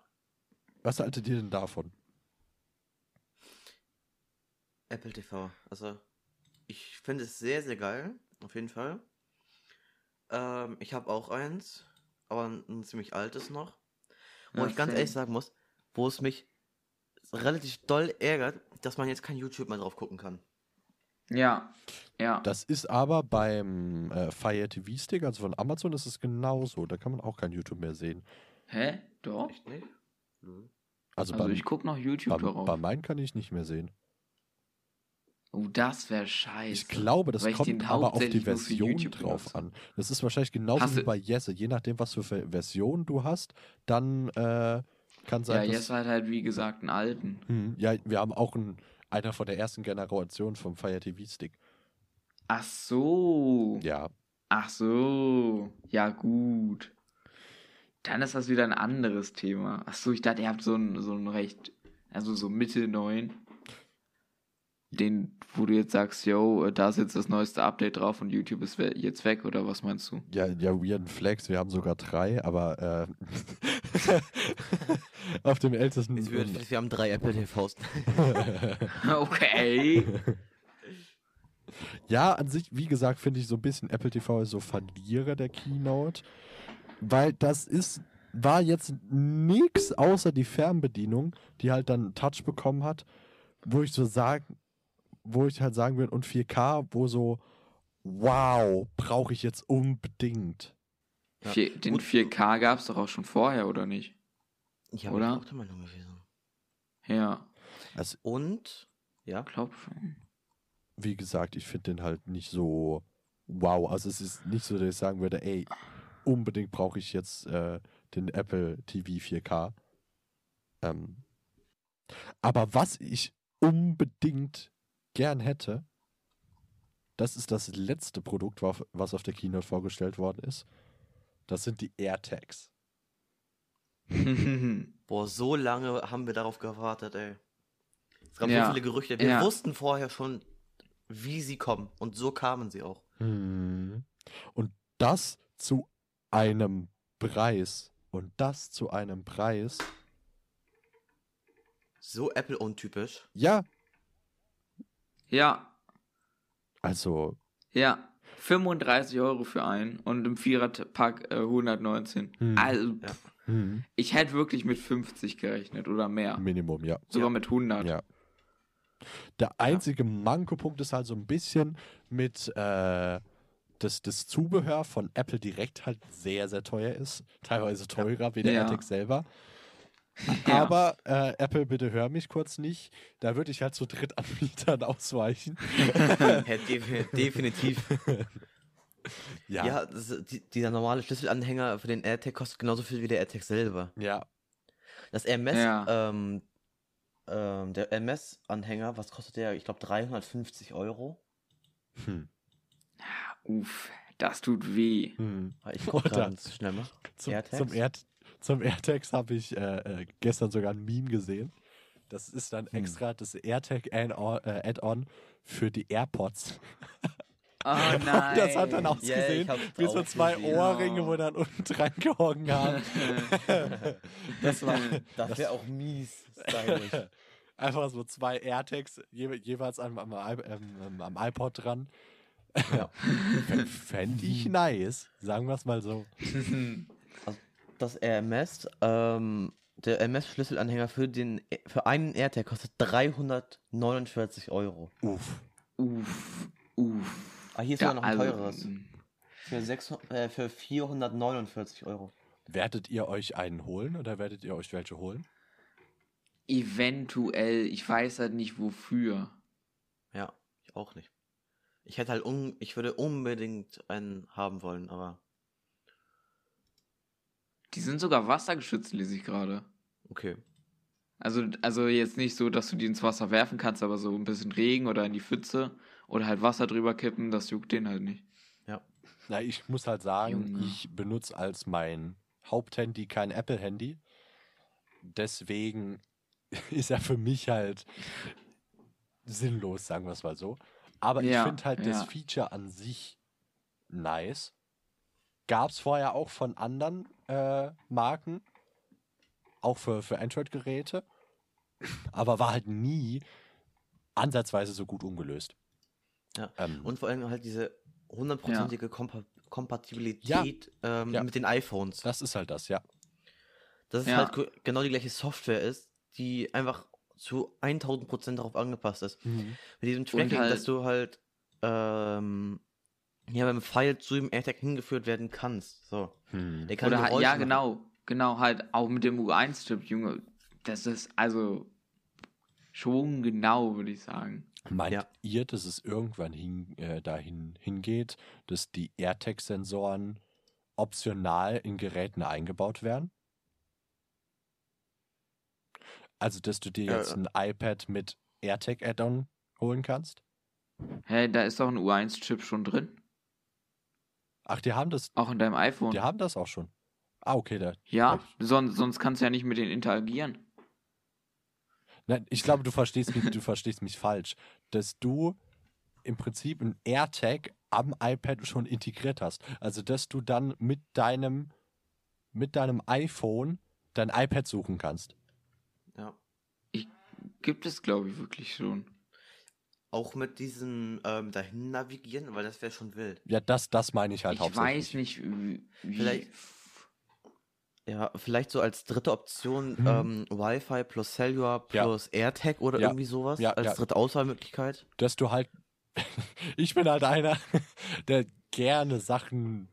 Was haltet ihr denn davon? Apple TV. Also, ich finde es sehr, sehr geil. Auf jeden Fall. Ähm, ich habe auch eins, aber ein, ein ziemlich altes noch. Wo Ja, ich ganz ehrlich sagen muss, wo es mich relativ doll ärgert, dass man jetzt kein YouTube mehr drauf gucken kann. Ja. Ja. Das ist aber beim äh, Fire TV Stick, also von Amazon, ist es genauso. Da kann man auch kein YouTube mehr sehen. Hä? Doch? Echt nicht? Nö. Also, Also beim, ich guck noch YouTube beim, darauf. bei meinen kann ich nicht mehr sehen. Oh, das wäre scheiße. Ich glaube, das Weil kommt aber auf die Version drauf benutze. an. Das ist wahrscheinlich genauso Hast wie bei Jesse. Je nachdem, was für Ver- Version du hast, dann äh, kann Ja, sein, dass jetzt halt halt wie gesagt einen alten. Hm, ja, wir haben auch einen, einer von der ersten Generation vom Fire TV Stick. Ach so. Ja, Ach so. Ja, gut. Dann ist das wieder ein anderes Thema. Ach so, ich dachte, ihr habt so ein, so ein recht, also so Mitte 9. Den, wo du jetzt sagst, yo, da ist jetzt das neueste Update drauf und YouTube ist jetzt weg, oder was meinst du? ja, ja, weirden Flex, wir haben sogar drei, aber äh, [laughs] [laughs] auf dem ältesten. Wir, wir haben drei Apple TVs. [laughs] [laughs] Okay. ja, an sich, wie gesagt, finde ich so ein bisschen Apple TV ist so Verlierer der Keynote, weil das ist, war jetzt nix außer die Fernbedienung, die halt dann Touch bekommen hat, wo ich so sagen, wo ich halt sagen würde, und 4K, wo so, wow, brauche ich jetzt unbedingt. Ja. Vier, den Gut. 4K gab es doch auch schon vorher, oder nicht? Ja, Oder? ich auch der Meinung gewesen. Ja, Also, Und, ja, glaub schon. wie gesagt, ich finde den halt nicht so wow. Also es ist nicht so, dass ich sagen würde, ey, unbedingt brauche ich jetzt äh, den Apple TV 4K. Ähm, aber was ich unbedingt gern hätte, das ist das letzte Produkt, wa- was auf der Keynote vorgestellt worden ist. Das sind die AirTags. [laughs] boah, so lange haben wir darauf gewartet, ey. Es gab Ja, so viele Gerüchte. Wir ja. wussten vorher schon, wie sie kommen. Und so kamen sie auch. Mhm. Und das zu einem Preis. Und das zu einem Preis. So Apple-untypisch. Ja, ja, also, ja. 35 Euro für einen und im Viererpack äh, 119. Hm. Also, Ja. pff, hm, ich hätte wirklich mit 50 gerechnet oder mehr. Minimum, ja. Sogar Ja. mit 100. ja. Der einzige Mankopunkt ist halt so ein bisschen mit äh, das, das Zubehör von Apple direkt halt sehr, sehr teuer ist. Teilweise teurer wie der Ja. AirTag selber. Ja. Aber äh, Apple, bitte hör mich kurz nicht. Da würde ich halt zu Drittanbietern [laughs] ausweichen. [laughs] [laughs] Definitiv. ja. Ja, das, die, dieser normale Schlüsselanhänger für den AirTag kostet genauso viel wie der AirTag selber. ja. Das RMS, Ja. ähm, ähm, der RMS-Anhänger, was kostet der? Ich glaube 350 Euro. Hm. Uff, das tut weh. Hm. Ich gucke gerade schnell mal. Zum, AirTags? zum, Air, zum AirTags habe ich äh, äh, gestern sogar ein Meme gesehen. Das ist dann Hm. extra das AirTag Add-on äh, Add-on für die AirPods. Oh [laughs] nein. Das hat dann ausgesehen hab's wie so zwei gesehen. Ohrringe, wo dann unten [laughs] dran gehangen haben. [laughs] das war Das wäre auch mies stylisch. einfach so zwei AirTags je, jeweils am, am, ähm, am iPod dran. Ja. Fände ich nice, sagen wir es mal so. Das RMS, ähm, der RMS-Schlüsselanhänger für, den, für einen AirTag kostet 349 Euro. Uff. Uff, uff. Ah, hier ist Ja, noch ein also, teureres. Für, 600, äh, für 449 Euro. Werdet ihr euch einen holen oder werdet ihr euch welche holen? Eventuell, ich weiß halt nicht wofür. Ja, ich auch nicht. Ich hätte halt un ich würde unbedingt einen haben wollen, aber Die sind sogar wassergeschützt, lese ich gerade. okay. Also, also jetzt nicht so, dass du die ins Wasser werfen kannst, aber so ein bisschen Regen oder in die Pfütze oder halt Wasser drüber kippen, das juckt den halt nicht. Na, ich muss halt sagen, Junge. ich benutze als mein Haupthandy kein Apple-Handy. Deswegen [laughs] ist er für mich halt sinnlos, sagen wir es mal so. Aber ich Ja, finde halt das ja. Feature an sich nice. Gab es vorher auch von anderen äh, Marken, auch für, für Android-Geräte, aber war halt nie ansatzweise so gut umgelöst. Ja. Ähm, Und vor allem halt diese hundertprozentige Kompa Kompatibilität ähm, Ja. mit den iPhones. das ist halt das, ja. Dass es Ja. halt ge- genau die gleiche Software ist, die einfach zu 1000 Prozent darauf angepasst ist. Mit diesem Tracking, halt- dass du halt ähm, ja, beim Pfeil zu dem AirTag hingeführt werden kannst. So. Hm. Der kann Oder halt, ja, machen. genau, genau, halt auch mit dem U1-Chip, Junge. Das ist also schon genau, würde ich sagen. Meint Ja. ihr, dass es irgendwann hin, äh, dahin hingeht, dass die AirTag-Sensoren optional in Geräten eingebaut werden? Also, dass du dir Äh, jetzt ein iPad mit AirTag-Add-on holen kannst? Hä, da ist doch ein U1-Chip schon drin. Ach, die haben das, Auch in deinem iPhone. die haben das auch schon. Ah, okay, da. ja, sonst, sonst kannst du ja nicht mit denen interagieren. Nein, ich glaube, du verstehst mich, du verstehst mich falsch. Dass du im Prinzip ein AirTag am iPad schon integriert hast. Also, dass du dann mit deinem, mit deinem iPhone dein iPad suchen kannst. Ja. Gibt es, glaube ich, wirklich schon. Auch mit diesen ähm, dahin navigieren, weil das wäre schon wild. Ja, das, das meine ich halt ich hauptsächlich. weiß nicht, wie. wie Vielleicht- Ja, vielleicht so als dritte Option Mhm. ähm, Wi-Fi plus Cellular Ja. plus AirTag oder Ja. irgendwie sowas Ja, als ja. dritte Auswahlmöglichkeit. Dass du halt. [laughs] ich bin halt einer, [laughs] der gerne Sachen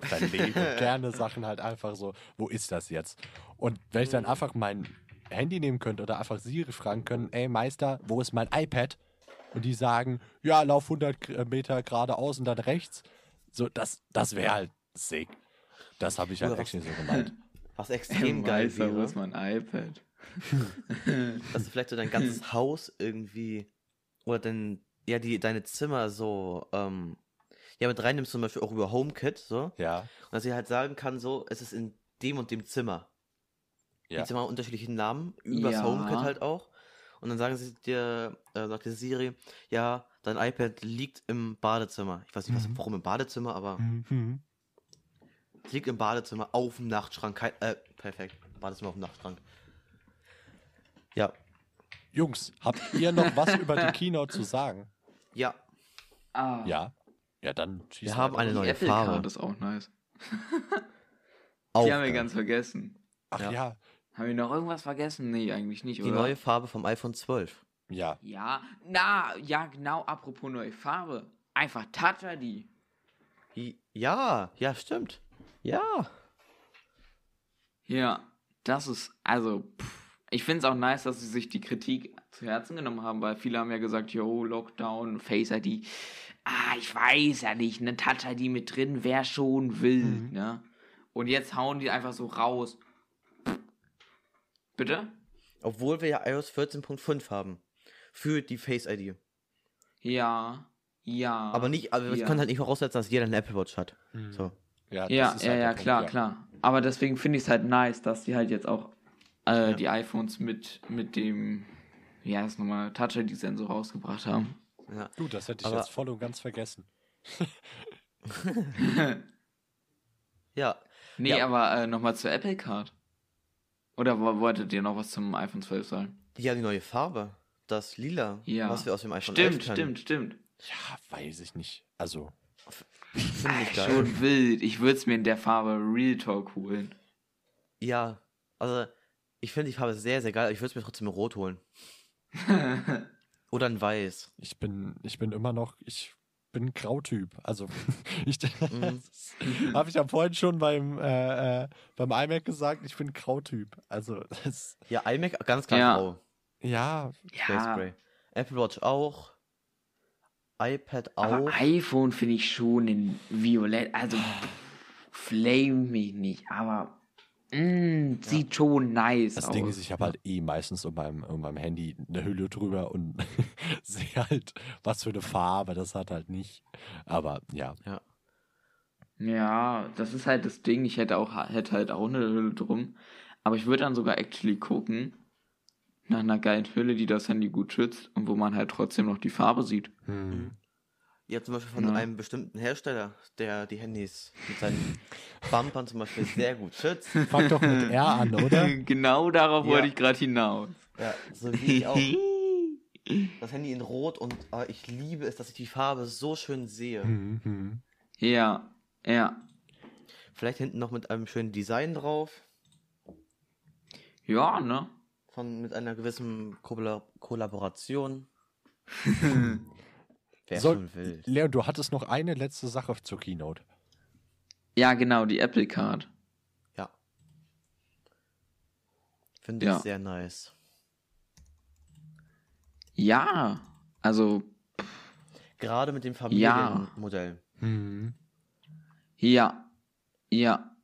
verlegt [laughs] und gerne Sachen halt einfach so, wo ist das jetzt? Und wenn ich dann einfach mein Handy nehmen könnte oder einfach Siri fragen können, ey Meister, wo ist mein iPad? Und die sagen, ja, lauf 100 K- Meter geradeaus und dann rechts. So, das, das wäre halt sick. Das habe ich halt was- actually so gemeint. [laughs] Was extrem geil Meister, wo wäre, ist mein iPad? [laughs] dass du vielleicht so dein ganzes [laughs] Haus irgendwie oder dein, ja, die, deine Zimmer so, ähm, ja, mit reinnimmst zum Beispiel auch über HomeKit, so. Ja, Und dass sie halt sagen kann, so, es ist in dem und dem Zimmer. ja. Die Zimmer haben unterschiedlichen Namen, übers Ja. HomeKit halt auch. Und dann sagen sie dir, äh, sagt dir Siri, ja, dein iPad liegt im Badezimmer. Ich weiß nicht, was, Mhm. warum im Badezimmer, aber Mhm. es liegt im Badezimmer auf dem Nachtschrank. Kein, äh, perfekt. Badezimmer auf dem Nachtschrank. Ja, Jungs, habt ihr noch was über die Keynote zu sagen? ja. Ah, Ja. Ja, dann schießt Wir haben eine neue Apple Farbe. Card ist auch nice. [laughs] Auch die haben wir ganz vergessen. Ach Ja. ja. Haben wir noch irgendwas vergessen? Nee, eigentlich nicht, Die oder? neue Farbe vom iPhone 12. Ja. Ja, na, ja, genau, apropos neue Farbe. Einfach Touch ID. I- Ja, ja, stimmt. Ja. Ja, das ist, also, pff, ich finde es auch nice, dass sie sich die Kritik zu Herzen genommen haben, weil viele haben ja gesagt, yo, Lockdown, Face ID. Ah, ich weiß ja nicht, eine Touch ID mit drin wäre schon wild, ne? Und jetzt hauen die einfach so raus. Bitte? Obwohl wir ja iOS 14.5 haben. Für die Face ID. Ja, ja. Aber nicht, aber wir ja. können halt nicht voraussetzen, dass jeder eine Apple Watch hat. So. Ja, das Ja, ist ja, halt ja, Punkt, klar, klar. Aber deswegen finde ich es halt nice, dass die halt jetzt auch äh, die iPhones mit, mit dem, ja, das nochmal Touch-ID-Sensor rausgebracht haben. Ja. Du, das hätte ich Aber- jetzt voll und ganz vergessen. [laughs] [laughs] Ja. Nee, Ja. aber äh, nochmal zur Apple Card. Oder wo- wolltet ihr noch was zum iPhone 12 sagen? Ja, die neue Farbe. Das Lila, Ja. was wir aus dem iPhone Stimmt, 11 kennen. stimmt, stimmt. Ja, weiß ich nicht. Also, Finde ich geil. Schon wild. Ich würde es mir in der Farbe Real Talk holen. Ja, also ich finde die Farbe sehr, sehr geil. Ich würde es mir trotzdem in Rot holen. [laughs] Oder in Weiß. ich bin, ich bin immer noch, ich bin ein Grautyp. Also, [laughs] ich, Mhm. [laughs] habe ich ja vorhin schon beim, äh, äh, beim iMac gesagt, ich bin ein Grautyp. Also, [laughs] das, Ja, iMac ganz klar Ja. grau. ja, Space Ja, Gray. Apple Watch auch. iPad auch. aber iPhone finde ich schon in Violett. Also, flame mich nicht, aber mm, sieht schon nice das aus. Ding ist, ich habe halt eh meistens um meinem, um meinem Handy eine Hülle drüber und [laughs] sehe halt, was für eine Farbe das hat halt nicht. Aber ja, Ja. Ja, das ist halt das Ding. Ich hätte auch hätte halt auch eine Hülle drum. Aber ich würde dann sogar actually gucken nach einer geilen Hülle, die das Handy gut schützt und wo man halt trotzdem noch die Farbe sieht. hm. Ja, zum Beispiel von Ja. einem bestimmten Hersteller, der die Handys mit seinen [laughs] Bumpern zum Beispiel sehr gut schützt. fang doch mit R an, oder? [laughs] genau darauf Ja. wollte ich gerade hinaus. Ja, so wie ich auch. [laughs] Das Handy in Rot und äh, ich liebe es, dass ich die Farbe so schön sehe. Hm, hm. ja, ja. Vielleicht hinten noch mit einem schönen Design drauf. Ja, ne? Von, mit einer gewissen Kolla Kollaboration. Wäre So, schon wild. Leon, du hattest noch eine letzte Sache zur Keynote. Ja, genau, die Apple Card. Ja. Finde Ja. ich sehr nice. Ja, also, Gerade mit dem Ja. Familienmodell. Hm. ja, ja.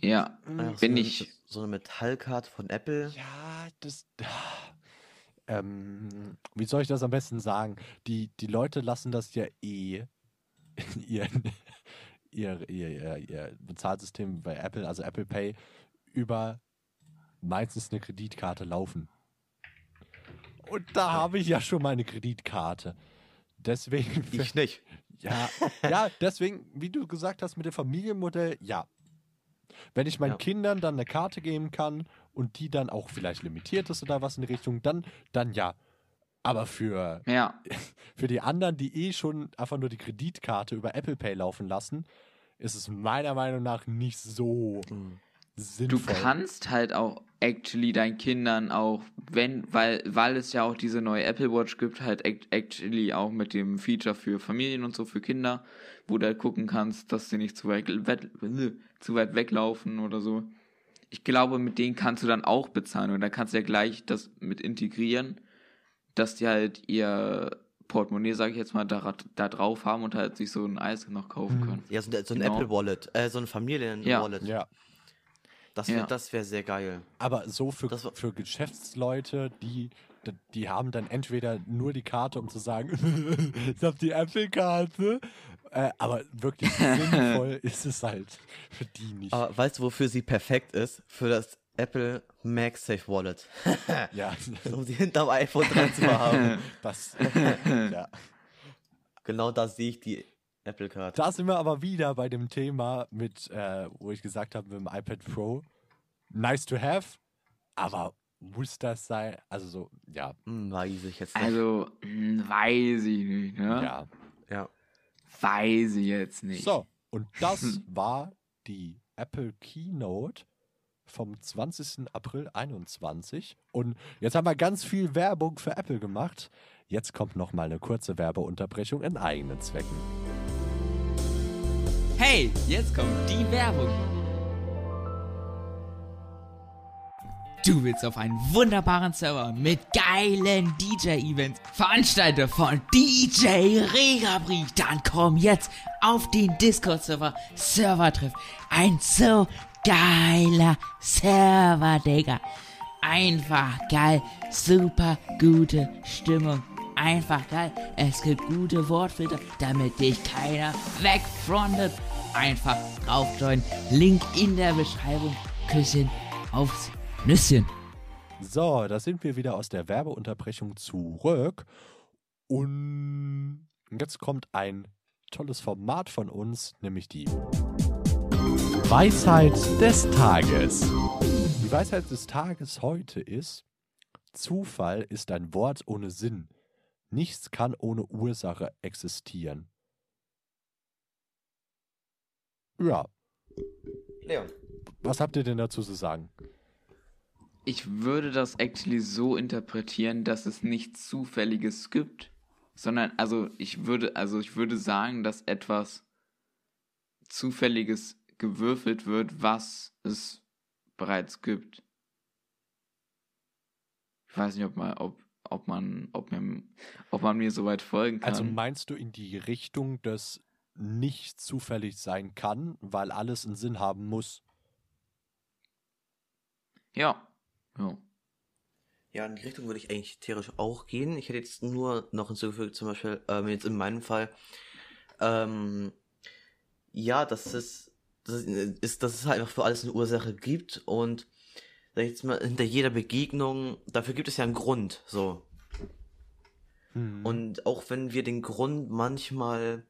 Ja, Einfach bin so, eine, ich. so eine Metallkarte von Apple. Ja, das. Ähm, wie soll ich das am besten sagen? Die, die Leute lassen das ja eh in ihren, [laughs] ihr, ihr, ihr, ihr Bezahlsystem bei Apple, also Apple Pay, über meistens eine Kreditkarte laufen. Und da habe ich ja schon meine Kreditkarte. Deswegen. Ich [laughs] nicht. Ja, ja, deswegen, wie du gesagt hast, mit dem Familienmodell, ja. Wenn ich meinen Ja. Kindern dann eine Karte geben kann und die dann auch vielleicht limitiert ist oder was in die Richtung, dann, dann ja. Aber für, Ja, [laughs] für die anderen, die eh schon einfach nur die Kreditkarte über Apple Pay laufen lassen, ist es meiner Meinung nach nicht so Mhm. du sinnvoll. kannst halt auch actually deinen Kindern auch, wenn, weil, weil es ja auch diese neue Apple Watch gibt, halt act- actually auch mit dem Feature für Familien und so für Kinder, wo du halt gucken kannst, dass sie nicht zu weit, [laughs] zu weit weglaufen oder so. Ich glaube, mit denen kannst du dann auch bezahlen und da kannst du ja gleich das mit integrieren, dass die halt ihr Portemonnaie, sag ich jetzt mal, da, da drauf haben und halt sich so ein Eis noch kaufen Mhm. können. Ja, so, ein- so ein Genau. Apple Wallet, äh, so ein Familien-Wallet. Ja, Das wäre Ja. das wär sehr geil. aber so für, für Geschäftsleute, die, die haben dann entweder nur die Karte, um zu sagen, [laughs] ich habe die Apple-Karte, äh, aber wirklich [laughs] sinnvoll ist es halt für die nicht. Aber weißt du, wofür sie perfekt ist? Für das Apple MagSafe Wallet. [laughs] ja, [laughs] um sie hinterm iPhone dran zu haben. das, ja. Genau da sehe ich die Apple Card. Da sind wir aber wieder bei dem Thema mit, äh, wo ich gesagt habe, mit dem iPad Pro. Nice to have, aber muss das sein? Also so, ja, Hm, weiß ich jetzt nicht. Also, hm, weiß ich nicht, ne? ja. Weiß ich jetzt nicht. So, und das [laughs] war die Apple Keynote vom 20. April 21. Und jetzt haben wir ganz viel Werbung für Apple gemacht. Jetzt kommt noch mal eine kurze Werbeunterbrechung in eigenen Zwecken. Hey, jetzt kommt die Werbung. Du willst auf einen wunderbaren Server mit geilen DJ-Events, Veranstalter von DJ Regabri, dann komm jetzt auf den Discord-Server Servertreff. Ein so geiler Server, Digga. Einfach geil, super gute Stimmung. Einfach geil. Es gibt gute Wortfilter, damit dich keiner wegfrontet. Einfach drauf joinen. Link in der Beschreibung. Küsschen aufs Nüsschen. So, da sind wir wieder aus der Werbeunterbrechung zurück. Und jetzt kommt ein tolles Format von uns, nämlich die Weisheit des Tages. Die Weisheit des Tages heute ist, Zufall ist ein Wort ohne Sinn. Nichts kann ohne Ursache existieren. Ja, Leon. was habt ihr denn dazu zu sagen? Ich würde das actually so interpretieren, dass es nichts Zufälliges gibt, sondern also ich würde, also ich würde sagen, dass etwas Zufälliges gewürfelt wird, was es bereits gibt. Ich weiß nicht, ob man, ob, ob man, ob man, ob man mir soweit folgen kann. Also meinst du in die Richtung, dass nicht zufällig sein kann, weil alles einen Sinn haben muss? ja. Ja. Ja, in die Richtung würde ich eigentlich theoretisch auch gehen. Ich hätte jetzt nur noch hinzugefügt, zum Beispiel, ähm, jetzt in meinem Fall, ähm, ja, dass es, das ist, dass es halt einfach für alles eine Ursache gibt und sag ich jetzt mal, hinter jeder Begegnung, dafür gibt es ja einen Grund, so. Hm. Und auch wenn wir den Grund manchmal,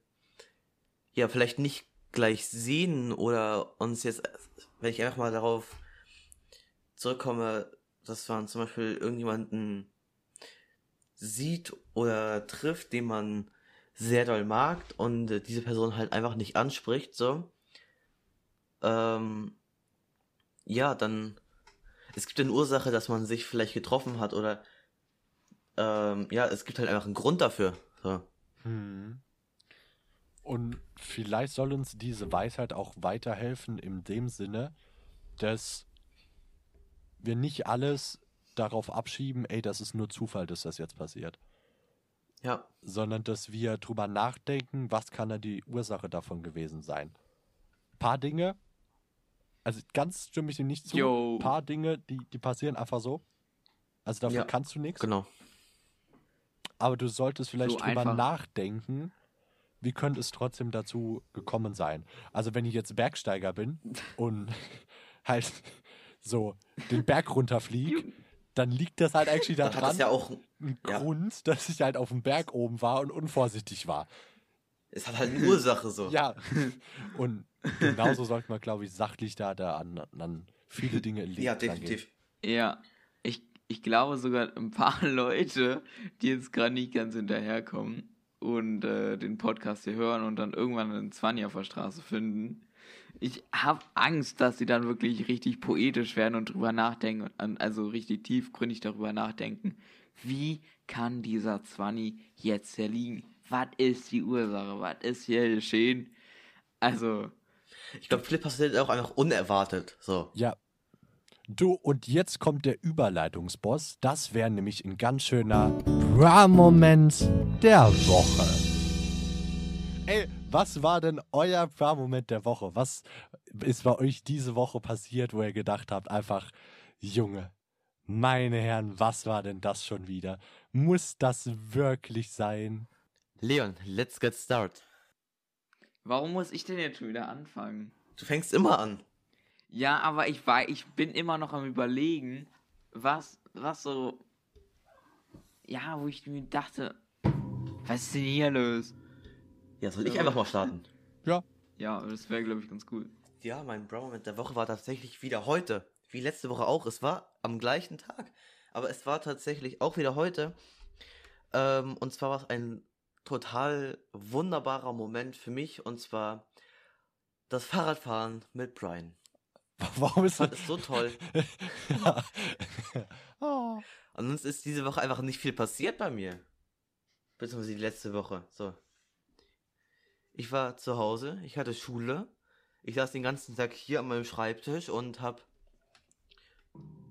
ja, vielleicht nicht gleich sehen oder uns jetzt, wenn ich einfach mal darauf zurückkomme, dass man zum Beispiel irgendjemanden sieht oder trifft, den man sehr doll mag und äh, diese Person halt einfach nicht anspricht, so. Ähm, ja, dann, es gibt eine Ursache, dass man sich vielleicht getroffen hat oder, ähm, ja, es gibt halt einfach einen Grund dafür, so. Hm. Und vielleicht soll uns diese Weisheit auch weiterhelfen in dem Sinne, dass wir nicht alles darauf abschieben, ey, das ist nur Zufall, dass das jetzt passiert. Ja, Sondern dass wir drüber nachdenken, was kann da die Ursache davon gewesen sein. Paar Dinge, also ganz stimme ich dir nicht zu, Jo. paar Dinge, die, die passieren einfach so. Also dafür Ja. kannst du nichts. genau. Aber du solltest vielleicht So drüber einfach. nachdenken, wie könnte es trotzdem dazu gekommen sein. Also wenn ich jetzt Bergsteiger bin [laughs] und halt so den Berg runterfliege, [laughs] dann liegt das halt eigentlich Dann hat daran, es ja auch, ein ja. Grund, dass ich halt auf dem Berg oben war und unvorsichtig war. es hat halt eine Ursache, so. Ja. [laughs] Und genauso sollte man, glaube ich, sachlich da, da an, an viele Dinge im Leben Ja, rangehen. definitiv. Ja, ich, ich glaube sogar ein paar [laughs] Leute, die jetzt gerade nicht ganz hinterherkommen und äh, den Podcast hier hören und dann irgendwann einen Zwanni auf der Straße finden. Ich habe Angst, dass sie dann wirklich richtig poetisch werden und drüber nachdenken, und- also richtig tiefgründig darüber nachdenken. Wie kann dieser Zwanni jetzt hier liegen? Was ist die Ursache? Was ist hier geschehen? Also, Ich glaube, viele passiert auch einfach unerwartet, so. Ja. Du, und jetzt kommt der Überleitungsboss. Das wäre nämlich ein ganz schöner Bra-Moment der Woche. Ey, was war denn euer Bra-Moment der Woche? Was ist bei euch diese Woche passiert, wo ihr gedacht habt, einfach, Junge, meine Herren, was war denn das schon wieder? Muss das wirklich sein? Leon, let's get start. warum muss ich denn jetzt schon wieder anfangen? Du fängst immer an. Ja, aber ich war, ich bin immer noch am überlegen, was, was so, ja, wo ich mir dachte, was ist denn hier los? Ja, soll ich Ja. einfach mal starten? [laughs] Ja, Ja, das wäre, glaube ich, ganz cool. Ja, mein Bro-Moment der Woche war tatsächlich wieder heute. Wie letzte Woche auch. Es war am gleichen Tag. Aber es war tatsächlich auch wieder heute. Ähm, und zwar war es ein total wunderbarer Moment für mich. Und zwar das Fahrradfahren mit Brian. [laughs] warum ist fand das? es so toll. [laughs] oh. Und sonst ist diese Woche einfach nicht viel passiert bei mir. Beziehungsweise die letzte Woche. So. Ich war zu Hause, ich hatte Schule. Ich saß den ganzen Tag hier an meinem Schreibtisch und hab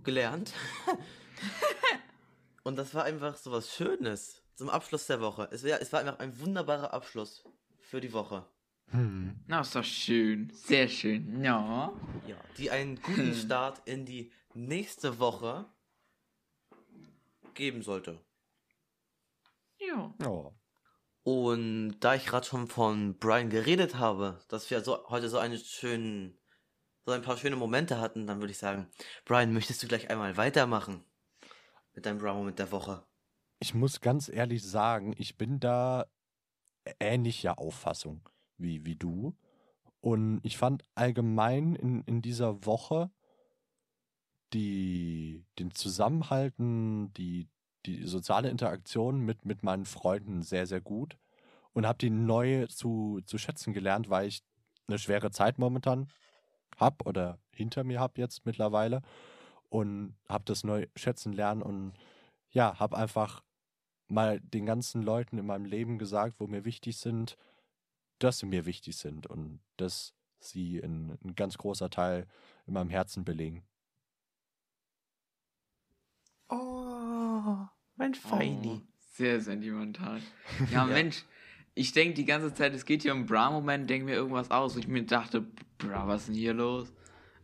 gelernt. [laughs] und das war einfach so was Schönes zum Abschluss der Woche. Es, wär, es war einfach ein wunderbarer Abschluss für die Woche. Hm. Na, ist doch schön. Sehr schön. Ja. Ja, die einen guten Start in die nächste Woche geben sollte. Ja. Oh. Und da ich gerade schon von Brian geredet habe, dass wir so, heute so einen schönen, so ein paar schöne Momente hatten, dann würde ich sagen, Brian, möchtest du gleich einmal weitermachen mit deinem Brown-Moment der Woche? Ich muss ganz ehrlich sagen, ich bin da ähnlicher Auffassung wie, wie du. Und ich fand allgemein in, in dieser Woche die, den Zusammenhalten, die, die soziale Interaktion mit, mit meinen Freunden sehr, sehr gut. Und habe die neu zu, zu schätzen gelernt, weil ich eine schwere Zeit momentan habe oder hinter mir habe jetzt mittlerweile. Und habe das neu schätzen lernen und ja, habe einfach mal den ganzen Leuten in meinem Leben gesagt, wo mir wichtig sind, dass sie mir wichtig sind und dass sie ein, ein ganz großer Teil in meinem Herzen belegen. Oh, mein Feini. Oh, sehr sentimental. [laughs] Ja, Mensch, ich denke die ganze Zeit, es geht hier um Bra-Moment, denke mir irgendwas aus. Und ich mir dachte, Bra, was ist denn hier los?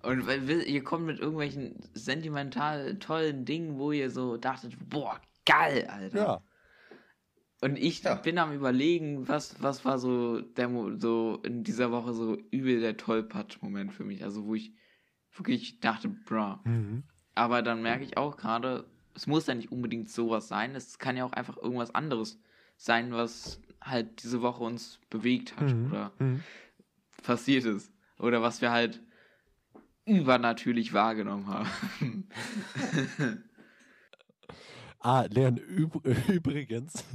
Und weil ihr kommt mit irgendwelchen sentimental tollen Dingen, wo ihr so dachtet, boah, geil, Alter. Ja, Und ich Ja. bin am überlegen, was, was war so der Mo so in dieser Woche so übel der Tollpatsch-Moment für mich. Also wo ich wirklich dachte, bra. mhm. Aber dann merke ich auch gerade, es muss ja nicht unbedingt sowas sein. Es kann ja auch einfach irgendwas anderes sein, was halt diese Woche uns bewegt hat Mhm. oder Mhm. passiert ist. Oder was wir halt übernatürlich wahrgenommen haben. [laughs] Ah, Leon, üb [laughs] übrigens,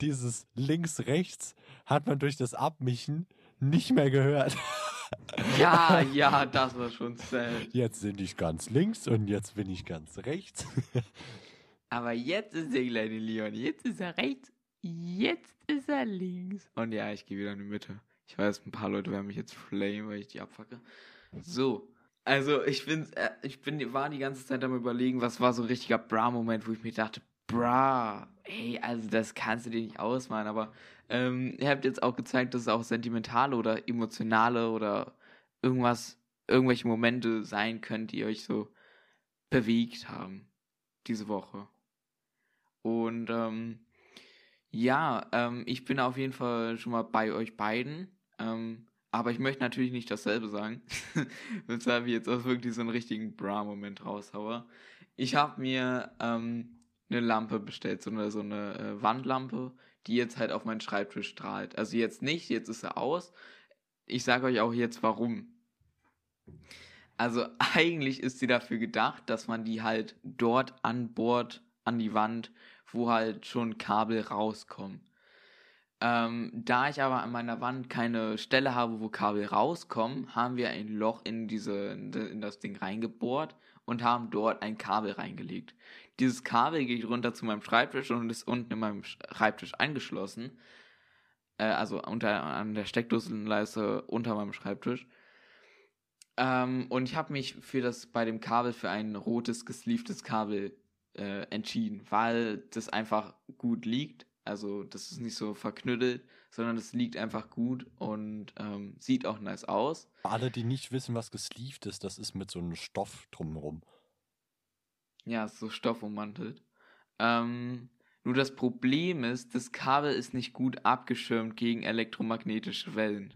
dieses links-rechts hat man durch das Abmischen nicht mehr gehört. Ja, [laughs] ja, das war schon sad. Jetzt bin ich ganz links und jetzt bin ich ganz rechts. [laughs] Aber jetzt ist der kleine Leon. Jetzt ist er rechts. Jetzt ist er links. Und ja, ich gehe wieder in die Mitte. Ich weiß, ein paar Leute werden mich jetzt flamen, weil ich die abfacke. So. Also, ich bin, äh, ich bin, war die ganze Zeit am überlegen, was war so ein richtiger Bra-Moment, wo ich mir dachte, Bra, ey, also das kannst du dir nicht ausmalen, aber ähm, ihr habt jetzt auch gezeigt, dass es auch sentimentale oder emotionale oder irgendwas, irgendwelche Momente sein können, die euch so bewegt haben diese Woche. Und ähm, ja, ähm, ich bin auf jeden Fall schon mal bei euch beiden. Ähm, aber ich möchte natürlich nicht dasselbe sagen, [laughs] weshalb ich jetzt auch wirklich so einen richtigen Bra-Moment raushaue. Ich habe mir ähm, eine Lampe bestellt, so eine, so eine äh, Wandlampe, die jetzt halt auf meinen Schreibtisch strahlt. Also jetzt nicht, jetzt ist sie aus. Ich sage euch auch jetzt warum. Also [laughs] eigentlich ist sie dafür gedacht, dass man die halt dort an Bord, an die Wand, wo halt schon Kabel rauskommen. Ähm, da ich aber an meiner Wand keine Stelle habe, wo Kabel rauskommen, haben wir ein Loch in diese in das Ding reingebohrt und haben dort ein Kabel reingelegt. Dieses Kabel geht runter zu meinem Schreibtisch und ist unten in meinem Schreibtisch angeschlossen. Äh, also unter an der Steckdosenleiste unter meinem Schreibtisch. Ähm, und ich habe mich für das bei dem Kabel für ein rotes gesleeftes Kabel äh, entschieden, weil das einfach gut liegt. Also das ist nicht so verknüttelt, sondern das liegt einfach gut und ähm, sieht auch nice aus. Alle, die nicht wissen, was gesleeved ist, das ist mit so einem Stoff drumherum. Ja, so stoffummantelt. Ähm, nur das Problem ist, das Kabel ist nicht gut abgeschirmt gegen elektromagnetische Wellen.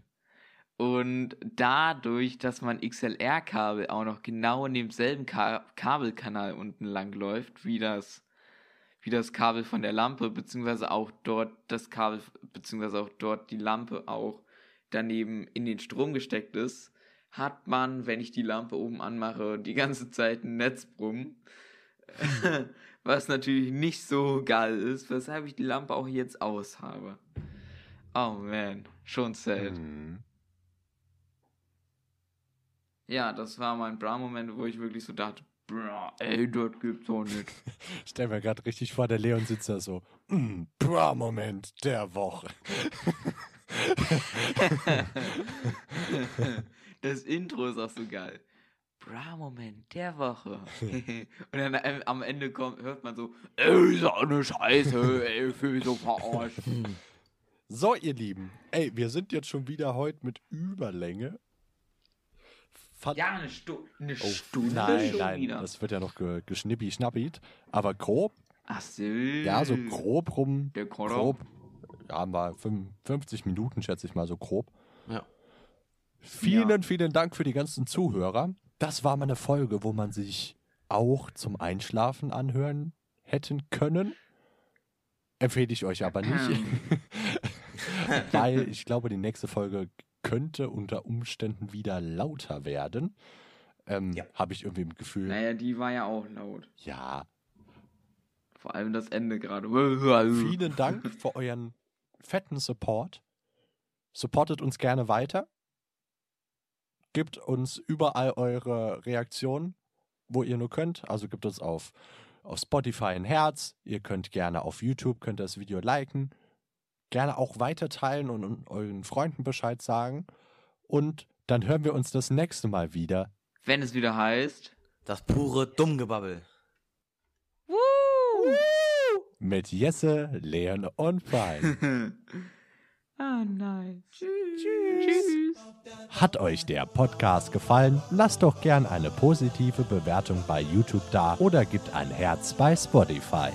Und dadurch, dass mein XLR-Kabel auch noch genau in demselben Ka Kabelkanal unten lang läuft, wie das, wie das Kabel von der Lampe, beziehungsweise auch dort das Kabel, beziehungsweise auch dort die Lampe auch daneben in den Strom gesteckt ist, hat man, wenn ich die Lampe oben anmache, die ganze Zeit ein Netzbrummen. [laughs] Was natürlich nicht so geil ist, weshalb ich die Lampe auch jetzt aus habe. Oh man, schon sad. Mhm. Ja, das war mein Bra-Moment, wo ich wirklich so dachte, Bra, ey, das gibt's doch nicht. [laughs] Ich stell mir gerade richtig vor, der Leon sitzt da so, mm, Bra-Moment der Woche. [laughs] das Intro ist auch so geil. Bra-Moment der Woche. [laughs] Und dann ähm, am Ende kommt, hört man so, ey, so eine Scheiße, ey, ich fühl mich so verarscht. [laughs] So, ihr Lieben, ey, wir sind jetzt schon wieder heute mit Überlänge. Fand- Ja, eine, Stu eine Oh, Stunde nein, schon nein, wieder. das wird ja noch ge geschnippi schnappit. Aber grob, Ach so. ja, so grob rum, Der Korb. grob, ja, haben wir fünf- 50 Minuten, schätze ich mal, so grob. Ja. Vielen, Ja. vielen Dank für die ganzen Zuhörer. Das war mal eine Folge, wo man sich auch zum Einschlafen anhören hätten können. Empfehle ich euch aber nicht. [laughs] Weil ich glaube, die nächste Folge könnte unter Umständen wieder lauter werden. Ähm, Ja. Habe ich irgendwie im Gefühl. Naja, die war ja auch laut. Ja. Vor allem das Ende gerade. [laughs] Vielen Dank für euren fetten Support. Supportet uns gerne weiter. Gebt uns überall eure Reaktionen, wo ihr nur könnt. Also gebt uns auf, auf Spotify ein Herz. Ihr könnt gerne auf YouTube, könnt das Video liken. Gerne auch weiter teilen und, und euren Freunden Bescheid sagen. Und dann hören wir uns das nächste Mal wieder. Wenn es wieder heißt. Das pure Dummgebabbel. Mit Jesse, Leon und Brian. [laughs] ah, nice. Tschüss. Hat euch der Podcast gefallen? Lasst doch gern eine positive Bewertung bei YouTube da oder gebt ein Herz bei Spotify.